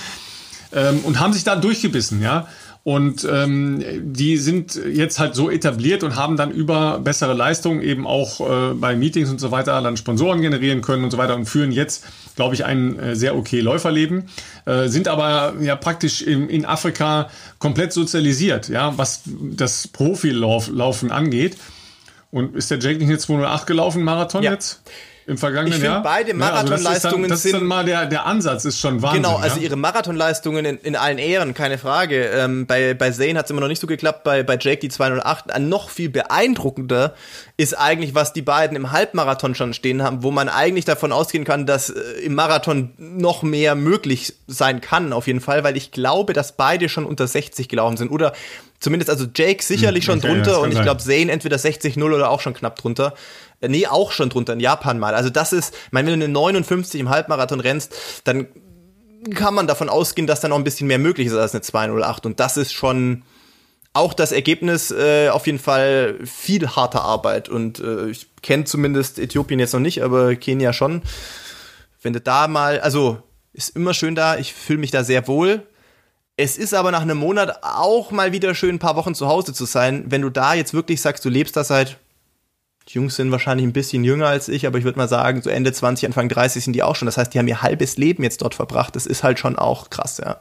Ähm, und haben sich da durchgebissen, ja. Und ähm, die sind jetzt halt so etabliert und haben dann über bessere Leistungen eben auch äh, bei Meetings und so weiter dann Sponsoren generieren können und so weiter und führen jetzt, glaube ich, ein äh, sehr okay Läuferleben, äh, sind aber ja praktisch in, in Afrika komplett sozialisiert, ja, was das Profilaufen angeht. Und ist der Jake nicht jetzt 208 gelaufen, Marathon ja. jetzt? Im vergangenen ich Jahr? beide Marathonleistungen ja, also das, ist dann, das ist dann mal der, der Ansatz, ist schon Wahnsinn. Genau, also ja? ihre Marathonleistungen in, in allen Ehren, keine Frage. Ähm, bei, bei Zane hat es immer noch nicht so geklappt, bei, bei Jake die 208. Ein noch viel beeindruckender ist eigentlich, was die beiden im Halbmarathon schon stehen haben, wo man eigentlich davon ausgehen kann, dass äh, im Marathon noch mehr möglich sein kann, auf jeden Fall, weil ich glaube, dass beide schon unter 60 gelaufen sind. Oder zumindest, also Jake sicherlich hm, okay, schon drunter und ich glaube Zane entweder 60-0 oder auch schon knapp drunter. Äh, nee, auch schon drunter in Japan mal. Also das ist, ich meine, wenn du eine 59 im Halbmarathon rennst, dann kann man davon ausgehen, dass da noch ein bisschen mehr möglich ist als eine 208. Und das ist schon auch das Ergebnis äh, auf jeden Fall viel harter Arbeit. Und äh, ich kenne zumindest Äthiopien jetzt noch nicht, aber Kenia schon. Wenn du da mal, also ist immer schön da, ich fühle mich da sehr wohl. Es ist aber nach einem Monat auch mal wieder schön, ein paar Wochen zu Hause zu sein. Wenn du da jetzt wirklich sagst, du lebst da seit die Jungs sind wahrscheinlich ein bisschen jünger als ich, aber ich würde mal sagen, so Ende 20, Anfang 30 sind die auch schon. Das heißt, die haben ihr halbes Leben jetzt dort verbracht. Das ist halt schon auch krass, ja.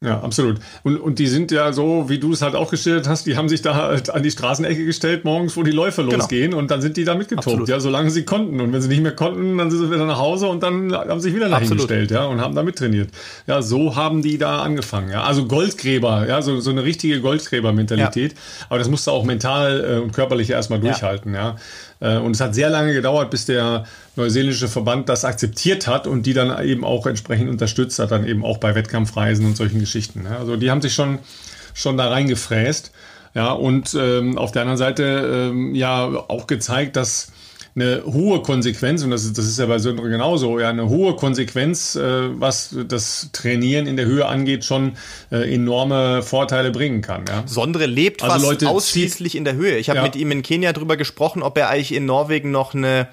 Ja, absolut. Und, und die sind ja so, wie du es halt auch geschildert hast, die haben sich da halt an die Straßenecke gestellt, morgens, wo die Läufe genau. losgehen und dann sind die da mitgetobt, absolut. ja, solange sie konnten. Und wenn sie nicht mehr konnten, dann sind sie wieder nach Hause und dann haben sie sich wieder dahin gestellt, ja, und haben da mittrainiert. Ja, so haben die da angefangen, ja. Also Goldgräber, ja, so, so eine richtige Goldgräber-Mentalität. Ja. Aber das musst du auch mental äh, und körperlich erstmal durchhalten, ja. ja. Äh, und es hat sehr lange gedauert, bis der neuseelische Verband das akzeptiert hat und die dann eben auch entsprechend unterstützt hat, dann eben auch bei Wettkampfreisen und solchen Geschichten. Also die haben sich schon, schon da reingefräst. Ja, und ähm, auf der anderen Seite ähm, ja auch gezeigt, dass eine hohe Konsequenz, und das ist, das ist ja bei Söndre genauso, ja, eine hohe Konsequenz, äh, was das Trainieren in der Höhe angeht, schon äh, enorme Vorteile bringen kann. Ja. Sondre lebt also fast Leute ausschließlich in der Höhe. Ich habe ja. mit ihm in Kenia drüber gesprochen, ob er eigentlich in Norwegen noch eine,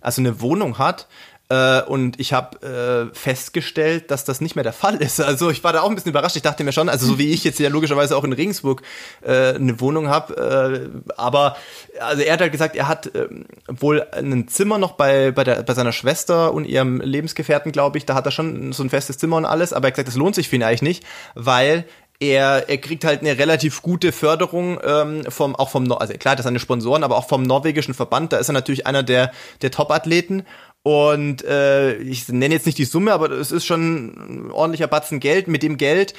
also eine Wohnung hat. Äh, und ich habe äh, festgestellt, dass das nicht mehr der Fall ist. <laughs> Also ich war da auch ein bisschen überrascht. Ich dachte mir schon, also so wie ich jetzt ja logischerweise auch in Regensburg äh, eine Wohnung habe, äh, aber also er hat halt gesagt, er hat äh, wohl ein Zimmer noch bei bei, der, bei seiner Schwester und ihrem Lebensgefährten, glaube ich. Da hat er schon so ein festes Zimmer und alles. Aber er hat gesagt, das lohnt sich für ihn eigentlich nicht, weil er, er kriegt halt eine relativ gute Förderung ähm, vom auch vom also klar, das sind seine Sponsoren, aber auch vom norwegischen Verband. Da ist er natürlich einer der der Top-Athleten und äh, ich nenne jetzt nicht die Summe, aber es ist schon ein ordentlicher Batzen Geld. Mit dem Geld,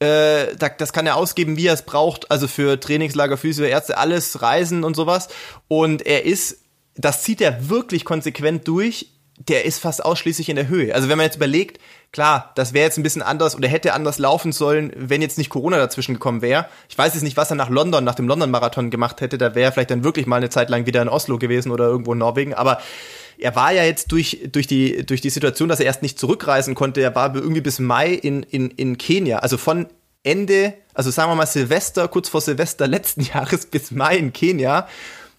äh, das kann er ausgeben, wie er es braucht. Also für Trainingslager, Physio, Ärzte, alles, Reisen und sowas. Und er ist, das zieht er wirklich konsequent durch. Der ist fast ausschließlich in der Höhe. Also wenn man jetzt überlegt, klar, das wäre jetzt ein bisschen anders oder hätte anders laufen sollen, wenn jetzt nicht Corona dazwischen gekommen wäre. Ich weiß jetzt nicht, was er nach London, nach dem London-Marathon gemacht hätte. Da wäre er vielleicht dann wirklich mal eine Zeit lang wieder in Oslo gewesen oder irgendwo in Norwegen. Aber er war ja jetzt durch, durch, die, durch die Situation, dass er erst nicht zurückreisen konnte, er war irgendwie bis Mai in, in, in Kenia. Also von Ende, also sagen wir mal Silvester, kurz vor Silvester letzten <laughs> Jahres bis Mai in Kenia.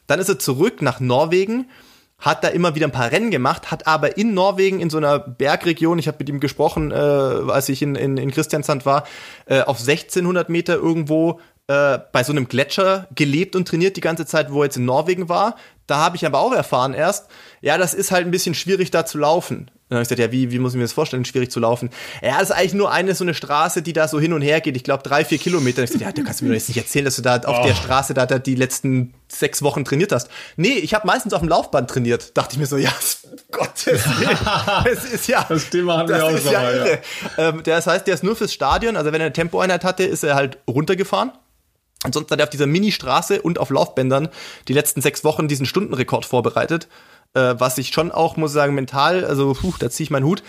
Dann ist er zurück nach Norwegen, hat da immer wieder ein paar Rennen gemacht, hat aber in Norwegen in so einer Bergregion, ich habe mit ihm gesprochen, äh, als ich in, in, in Christiansand war, äh, auf 1600 Meter irgendwo äh, bei so einem Gletscher gelebt und trainiert die ganze Zeit, wo er jetzt in Norwegen war. Da habe ich aber auch erfahren erst, ja, das ist halt ein bisschen schwierig da zu laufen. Dann habe ich gesagt, ja, wie, wie muss ich mir das vorstellen, schwierig zu laufen? Ja, das ist eigentlich nur eine so eine Straße, die da so hin und her geht. Ich glaube, drei, vier Kilometer. Ich gesagt, ja, du kannst mir doch jetzt nicht erzählen, dass du da auf oh. der Straße da, da die letzten sechs Wochen trainiert hast. Nee, ich habe meistens auf dem Laufband trainiert. Dachte ich mir so, ja, Gottes Willen. <laughs> es ist ja. Das Thema hatten wir auch schon ja mal, ja. Ähm, das heißt, der ist nur fürs Stadion. Also wenn er eine Tempoeinheit hatte, ist er halt runtergefahren. Ansonsten hat er auf dieser Mini-Straße und auf Laufbändern die letzten sechs Wochen diesen Stundenrekord vorbereitet äh, was ich schon auch, muss sagen, mental, also puh, da ziehe ich meinen Hut.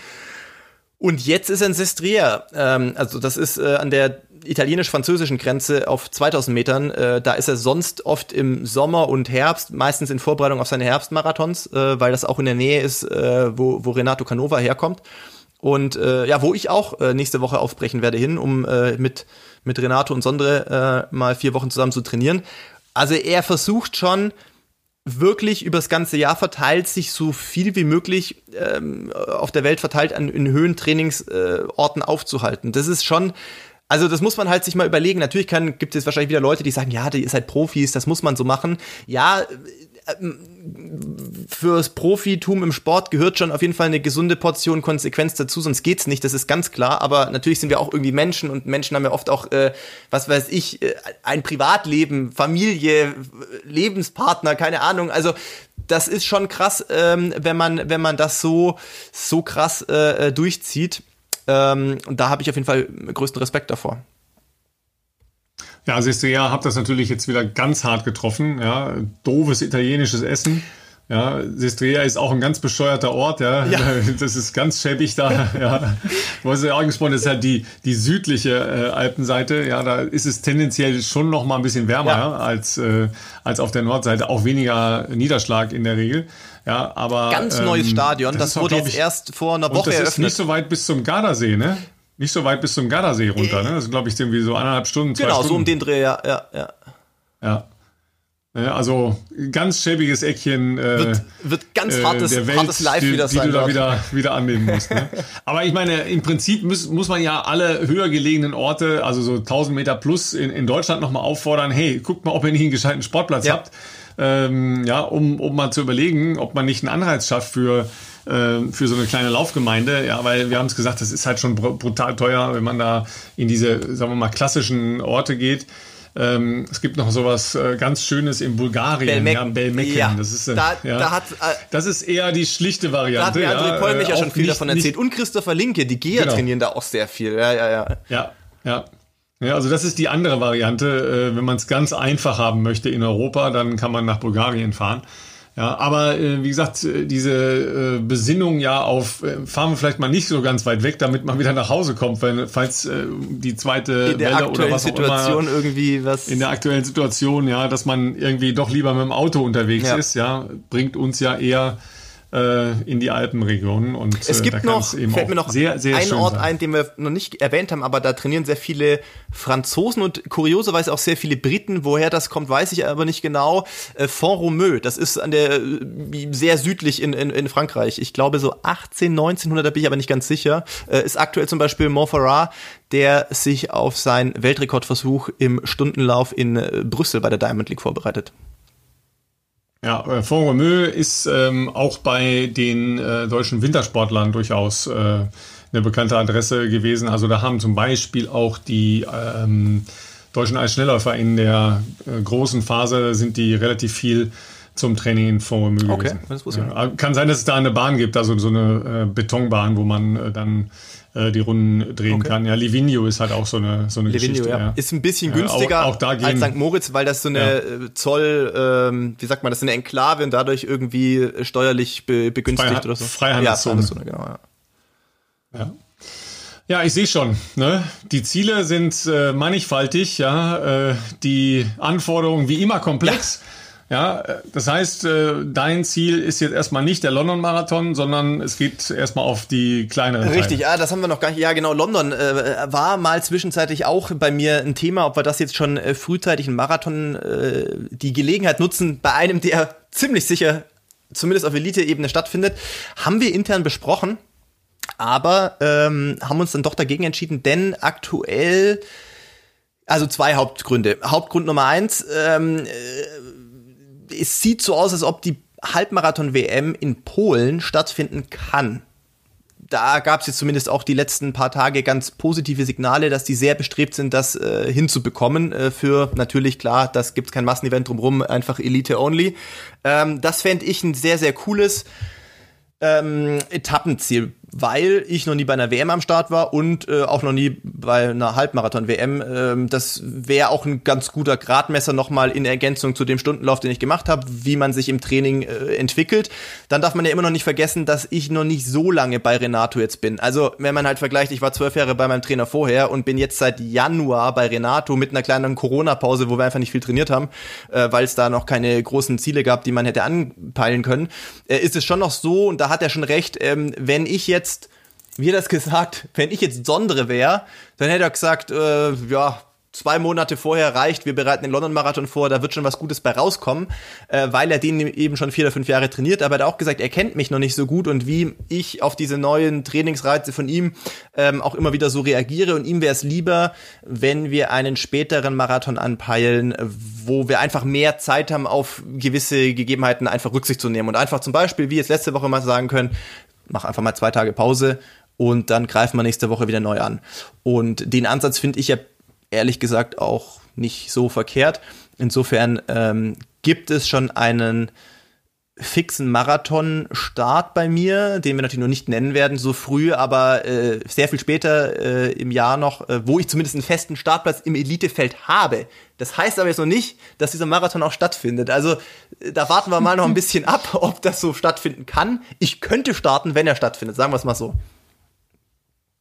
Und jetzt ist er in Sestria, ähm, also das ist äh, an der italienisch-französischen Grenze auf 2000 Metern. Äh, da ist er sonst oft im Sommer und Herbst, meistens in Vorbereitung auf seine Herbstmarathons, äh, weil das auch in der Nähe ist, äh, wo, wo Renato Canova herkommt. Und äh, ja, wo ich auch äh, nächste Woche aufbrechen werde hin, um äh, mit, mit Renato und Sondre äh, mal vier Wochen zusammen zu trainieren. Also er versucht schon, wirklich übers ganze Jahr verteilt sich so viel wie möglich ähm, auf der Welt verteilt an in Höhentrainingsorten äh, aufzuhalten. Das ist schon Also das muss man halt sich mal überlegen. Natürlich kann, gibt es wahrscheinlich wieder Leute, die sagen, ja, ihr seid Profis, das muss man so machen. Ja, fürs Profitum im Sport gehört schon auf jeden Fall eine gesunde Portion Konsequenz dazu, sonst geht's nicht, das ist ganz klar. Aber natürlich sind wir auch irgendwie Menschen und Menschen haben ja oft auch, äh, was weiß ich, äh, ein Privatleben, Familie, Lebenspartner, keine Ahnung. Also das ist schon krass, ähm, wenn man, wenn man das so, so krass äh, äh durchzieht. Ähm, und da habe ich auf jeden Fall größten Respekt davor. Ja, Sestria also habt das natürlich jetzt wieder ganz hart getroffen. Ja, doofes italienisches Essen. Ja, Sestria ist auch ein ganz bescheuerter Ort, ja. ja. <laughs> Das ist ganz schäbig da, ja. Du hast ja auch gesprochen, das ist halt die, die südliche äh, Alpenseite, ja, da ist es tendenziell schon noch mal ein bisschen wärmer ja. als, äh, als auf der Nordseite, auch weniger Niederschlag in der Regel. Ja, aber. Ganz neues ähm, Stadion, das, das wurde auch, jetzt ich, erst vor einer Woche das eröffnet. Das ist nicht so weit bis zum Gardasee, ne? Nicht so weit bis zum Gardasee runter, ne? Das ist, glaube ich, irgendwie so eineinhalb Stunden, zwei genau, Stunden. Genau, so um den Dreh, ja, ja, ja. Ja. also ganz schäbiges Eckchen äh, wird, wird ganz äh, hartes, der Welt, hartes Live die, wieder die sein. Die du da wieder, wieder annehmen musst. Ne? <laughs> Aber ich meine, im Prinzip muss, muss man ja alle höher gelegenen Orte, also so 1000 Meter plus in, in Deutschland nochmal auffordern, hey, guckt mal, ob ihr nicht einen gescheiten Sportplatz ja. habt. Ähm, ja, um, um mal zu überlegen, ob man nicht einen Anreiz schafft für für so eine kleine Laufgemeinde, ja, weil wir haben es gesagt, das ist halt schon brutal teuer, wenn man da in diese, sagen wir mal, klassischen Orte geht. Ähm, es gibt noch sowas äh, ganz Schönes in Bulgarien, Belmek ja, Belmecken. Ja, das ist, äh, da, ja, da hat, äh, das ist eher die schlichte Variante. Da hat André Poll mich ja, schon viel nicht, davon erzählt. Und Christopher Linke, die Geher genau. trainieren da auch sehr viel. Ja, ja, ja. Ja, ja. Ja, also das ist die andere Variante. Äh, wenn man es ganz einfach haben möchte in Europa, dann kann man nach Bulgarien fahren. Ja, aber äh, wie gesagt, äh, diese äh, Besinnung ja auf, äh, fahren wir vielleicht mal nicht so ganz weit weg, damit man wieder nach Hause kommt, weil falls äh, die zweite in der Welle aktuellen oder was Situation auch immer, irgendwie was in der aktuellen Situation, ja, dass man irgendwie doch lieber mit dem Auto unterwegs ja. ist, ja, bringt uns ja eher äh, in die Alpenregion. Und es äh, gibt noch, fällt mir noch sehr, sehr ein Ort sein. ein, den wir noch nicht erwähnt haben, aber da trainieren sehr viele Franzosen und kurioserweise auch sehr viele Briten. Woher das kommt, weiß ich aber nicht genau. Äh, Font-Romeu, das ist an der äh, sehr südlich in, in, in Frankreich. Ich glaube so 18, 1900, da bin ich aber nicht ganz sicher. Äh, ist aktuell zum Beispiel Montferrat, der sich auf seinen Weltrekordversuch im Stundenlauf in äh, Brüssel bei der Diamond League vorbereitet. Ja, äh, Font-Romeu ist ähm, auch bei den äh, deutschen Wintersportlern durchaus äh, eine bekannte Adresse gewesen. Also da haben zum Beispiel auch die ähm, deutschen Eisschnellläufer in der äh, großen Phase sind die relativ viel zum Training in Font-Romeu okay, gewesen. Das. Ja, kann sein, dass es da eine Bahn gibt, also so eine äh, Betonbahn, wo man äh, dann äh, die Runden drehen okay. kann. Ja, Livigno ist halt auch so eine, so eine Livigno, Geschichte. Ja. ja. Ist ein bisschen günstiger auch, auch als St. Moritz, weil das so eine. Äh, Zoll, ähm, wie sagt man, das ist eine Enklave und dadurch irgendwie steuerlich be begünstigt Freiheit, oder so. Freihandelszone. Ja, genau, ja. ja. Ja, ich sehe schon. Ne? Die Ziele sind äh, mannigfaltig, ja. Äh, die Anforderungen wie immer komplex. Ja. Ja, das heißt, äh, dein Ziel ist jetzt erstmal nicht der London-Marathon, sondern es geht erstmal auf die kleineren Richtig, ja, das haben wir noch gar nicht. Ja, genau, London äh, war mal zwischenzeitlich auch bei mir ein Thema, ob wir das jetzt schon äh, frühzeitig einen Marathon äh, die Gelegenheit nutzen, bei einem, der ziemlich sicher zumindest auf Elite-Ebene stattfindet, haben wir intern besprochen, aber ähm, haben uns dann doch dagegen entschieden, denn aktuell also zwei Hauptgründe. Hauptgrund Nummer eins, ähm, äh, es sieht so aus, als ob die Halbmarathon-WM in Polen stattfinden kann. Da gab es jetzt zumindest auch die letzten paar Tage ganz positive Signale, dass die sehr bestrebt sind, das äh, hinzubekommen. Äh, für natürlich klar, das gibt kein Massenevent drumherum, einfach Elite only. Ähm, das fände ich ein sehr, sehr cooles ähm, Etappenziel weil ich noch nie bei einer WM am Start war und äh, auch noch nie bei einer Halbmarathon-WM. Ähm, das wäre auch ein ganz guter Gradmesser nochmal in Ergänzung zu dem Stundenlauf, den ich gemacht habe, wie man sich im Training äh, entwickelt. Dann darf man ja immer noch nicht vergessen, dass ich noch nicht so lange bei Renato jetzt bin. Also wenn man halt vergleicht, ich war zwölf Jahre bei meinem Trainer vorher und bin jetzt seit Januar bei Renato mit einer kleinen Corona-Pause, wo wir einfach nicht viel trainiert haben, äh, weil es da noch keine großen Ziele gab, die man hätte anpeilen können, äh, ist es schon noch so, und da hat er schon recht, ähm, wenn ich jetzt jetzt, wie er das gesagt, wenn ich jetzt Sondere wäre, dann hätte er gesagt, äh, ja, zwei Monate vorher reicht, wir bereiten den London-Marathon vor, da wird schon was Gutes bei rauskommen, äh, weil er den eben schon vier oder fünf Jahre trainiert. Aber er hat auch gesagt, er kennt mich noch nicht so gut und wie ich auf diese neuen Trainingsreize von ihm ähm, auch immer wieder so reagiere. Und ihm wäre es lieber, wenn wir einen späteren Marathon anpeilen, wo wir einfach mehr Zeit haben, auf gewisse Gegebenheiten einfach Rücksicht zu nehmen. Und einfach zum Beispiel, wie jetzt letzte Woche mal sagen können, mach einfach mal zwei Tage Pause und dann greifen wir nächste Woche wieder neu an. Und den Ansatz finde ich ja ehrlich gesagt auch nicht so verkehrt. Insofern ähm, gibt es schon einen fixen Marathon-Start bei mir, den wir natürlich noch nicht nennen werden so früh, aber äh, sehr viel später äh, im Jahr noch, äh, wo ich zumindest einen festen Startplatz im Elitefeld habe. Das heißt aber jetzt noch nicht, dass dieser Marathon auch stattfindet. Also äh, da warten wir mal noch ein bisschen ab, <laughs> ob das so stattfinden kann. Ich könnte starten, wenn er stattfindet, sagen wir es mal so.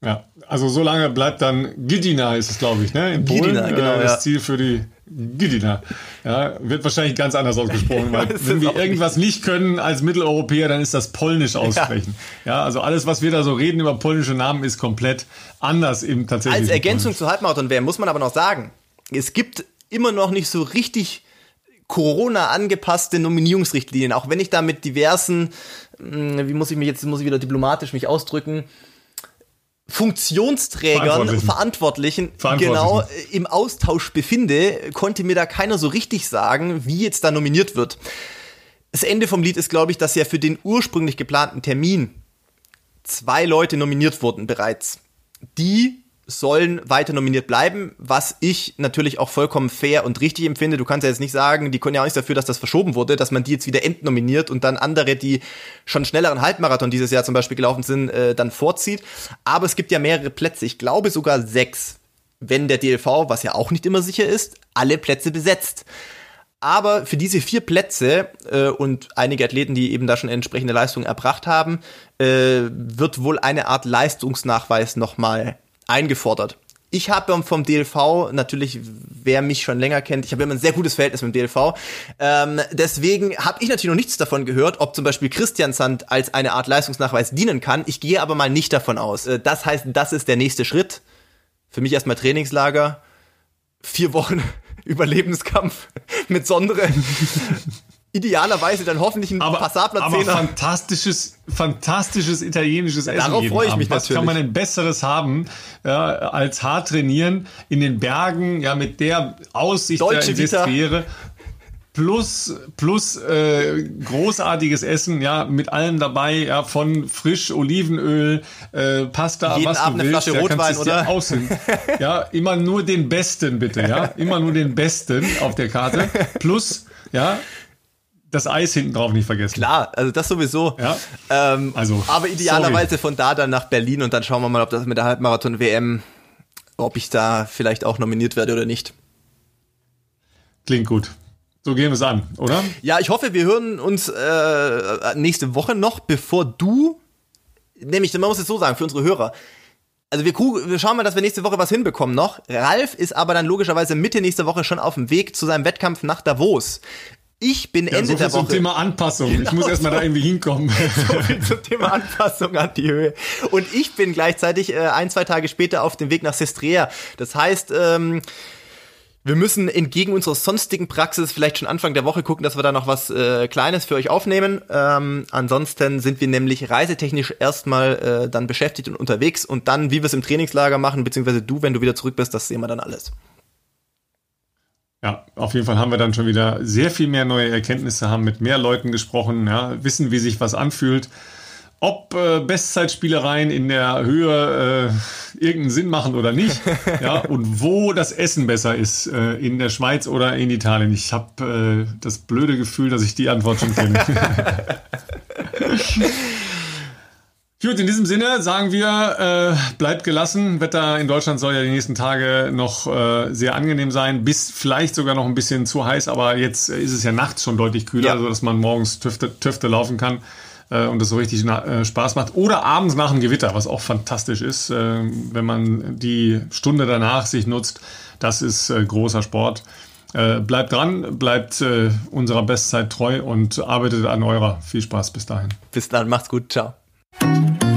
Ja, also so lange bleibt dann Gidina ist es, glaube ich, ne? In Polen Gidina, genau, äh, das ja. Ziel für die Gidina. Ja, wird wahrscheinlich ganz anders ausgesprochen, weil <laughs> wenn wir irgendwas nicht. nicht können als Mitteleuropäer, dann ist das Polnisch aussprechen. Ja. ja. also alles, was wir da so reden über polnische Namen, ist komplett anders im tatsächlichen. Als Ergänzung Polnisch. zu Halbmarathon WM muss man aber noch sagen, es gibt immer noch nicht so richtig Corona angepasste Nominierungsrichtlinien, auch wenn ich da mit diversen, hm, wie muss ich mich jetzt, muss ich wieder diplomatisch mich ausdrücken, Funktionsträgern, Verantwortlichen, Verantwortlichen, genau äh, im Austausch befinde, konnte mir da keiner so richtig sagen, wie jetzt da nominiert wird. Das Ende vom Lied ist, glaube ich, dass ja für den ursprünglich geplanten Termin zwei Leute nominiert wurden bereits. Die sollen weiter nominiert bleiben, was ich natürlich auch vollkommen fair und richtig empfinde. Du kannst ja jetzt nicht sagen, die können ja auch nichts dafür, dass das verschoben wurde, dass man die jetzt wieder entnominiert und dann andere, die schon schnelleren Halbmarathon dieses Jahr zum Beispiel gelaufen sind, äh, dann vorzieht. Aber es gibt ja mehrere Plätze, ich glaube sogar sechs, wenn der DLV, was ja auch nicht immer sicher ist, alle Plätze besetzt. Aber für diese vier Plätze äh, und einige Athleten, die eben da schon entsprechende Leistungen erbracht haben, äh, wird wohl eine Art Leistungsnachweis nochmal eingefordert. Ich habe vom DLV natürlich, wer mich schon länger kennt, ich habe immer ein sehr gutes Verhältnis mit dem DLV. Ähm, deswegen habe ich natürlich noch nichts davon gehört, ob zum Beispiel Christian Sand als eine Art Leistungsnachweis dienen kann. Ich gehe aber mal nicht davon aus. Äh, das heißt, das ist der nächste Schritt. Für mich erstmal Trainingslager, vier Wochen <laughs> Überlebenskampf <laughs> mit Sondre idealerweise dann hoffentlich ein aber, passabler aber Zehner. fantastisches, fantastisches italienisches Essen. Darauf freue ich mich Was natürlich. kann man denn Besseres haben, ja, als hart trainieren in den Bergen, ja, mit der Aussicht Deutsche der Sestriere. Plus, plus äh, großartiges Essen, ja, mit allem dabei, ja, von frisch Olivenöl, äh, Pasta, Jeden was Abend du willst, eine Flasche Rotwein, oder? Ja, immer nur den Besten, bitte, ja, immer nur den Besten auf der Karte. Plus, ja, das Eis hinten drauf nicht vergessen. Klar, also das sowieso. Ja. Ähm, also, aber idealerweise sorry. von da dann nach Berlin und dann schauen wir mal, ob das mit der Halbmarathon WM, ob ich da vielleicht auch nominiert werde oder nicht. Klingt gut. So gehen wir es an, oder? Ja, ich hoffe, wir hören uns äh, nächste Woche noch, bevor du, nämlich, man muss es so sagen, für unsere Hörer, also wir, wir schauen mal, dass wir nächste Woche was hinbekommen noch. Ralf ist aber dann logischerweise Mitte nächste Woche schon auf dem Weg zu seinem Wettkampf nach Davos. Ich bin ja, Ende so der Woche. Zum Thema Anpassung. Genau, ich muss erstmal da irgendwie hinkommen. <laughs> So viel zum Thema Anpassung an die Höhe. Und ich bin gleichzeitig äh, ein, zwei Tage später auf dem Weg nach Sestrea. Das heißt, ähm, wir müssen entgegen unserer sonstigen Praxis vielleicht schon Anfang der Woche gucken, dass wir da noch was äh, Kleines für euch aufnehmen. Ähm, ansonsten sind wir nämlich reisetechnisch erstmal äh, dann beschäftigt und unterwegs und dann, wie wir es im Trainingslager machen, beziehungsweise du, wenn du wieder zurück bist, das sehen wir dann alles. Ja, auf jeden Fall haben wir dann schon wieder sehr viel mehr neue Erkenntnisse, haben mit mehr Leuten gesprochen, ja, wissen, wie sich was anfühlt. Ob äh, Bestzeitspielereien in der Höhe äh, irgendeinen Sinn machen oder nicht, <laughs> ja, und wo das Essen besser ist, äh, in der Schweiz oder in Italien. Ich habe äh, das blöde Gefühl, dass ich die Antwort schon kenne. <laughs> Gut, in diesem Sinne sagen wir, äh, bleibt gelassen. Wetter in Deutschland soll ja die nächsten Tage noch äh, sehr angenehm sein, bis vielleicht sogar noch ein bisschen zu heiß, aber jetzt ist es ja nachts schon deutlich kühler, ja. sodass man morgens Tüfte, Tüfte laufen kann äh, und das so richtig äh, Spaß macht. Oder abends nach dem Gewitter, was auch fantastisch ist, äh, wenn man die Stunde danach sich nutzt. Das ist äh, großer Sport. Bleibt dran, bleibt unserer Bestzeit treu und arbeitet an eurer. Viel Spaß bis dahin. Bis dann, macht's gut, ciao. Thank you.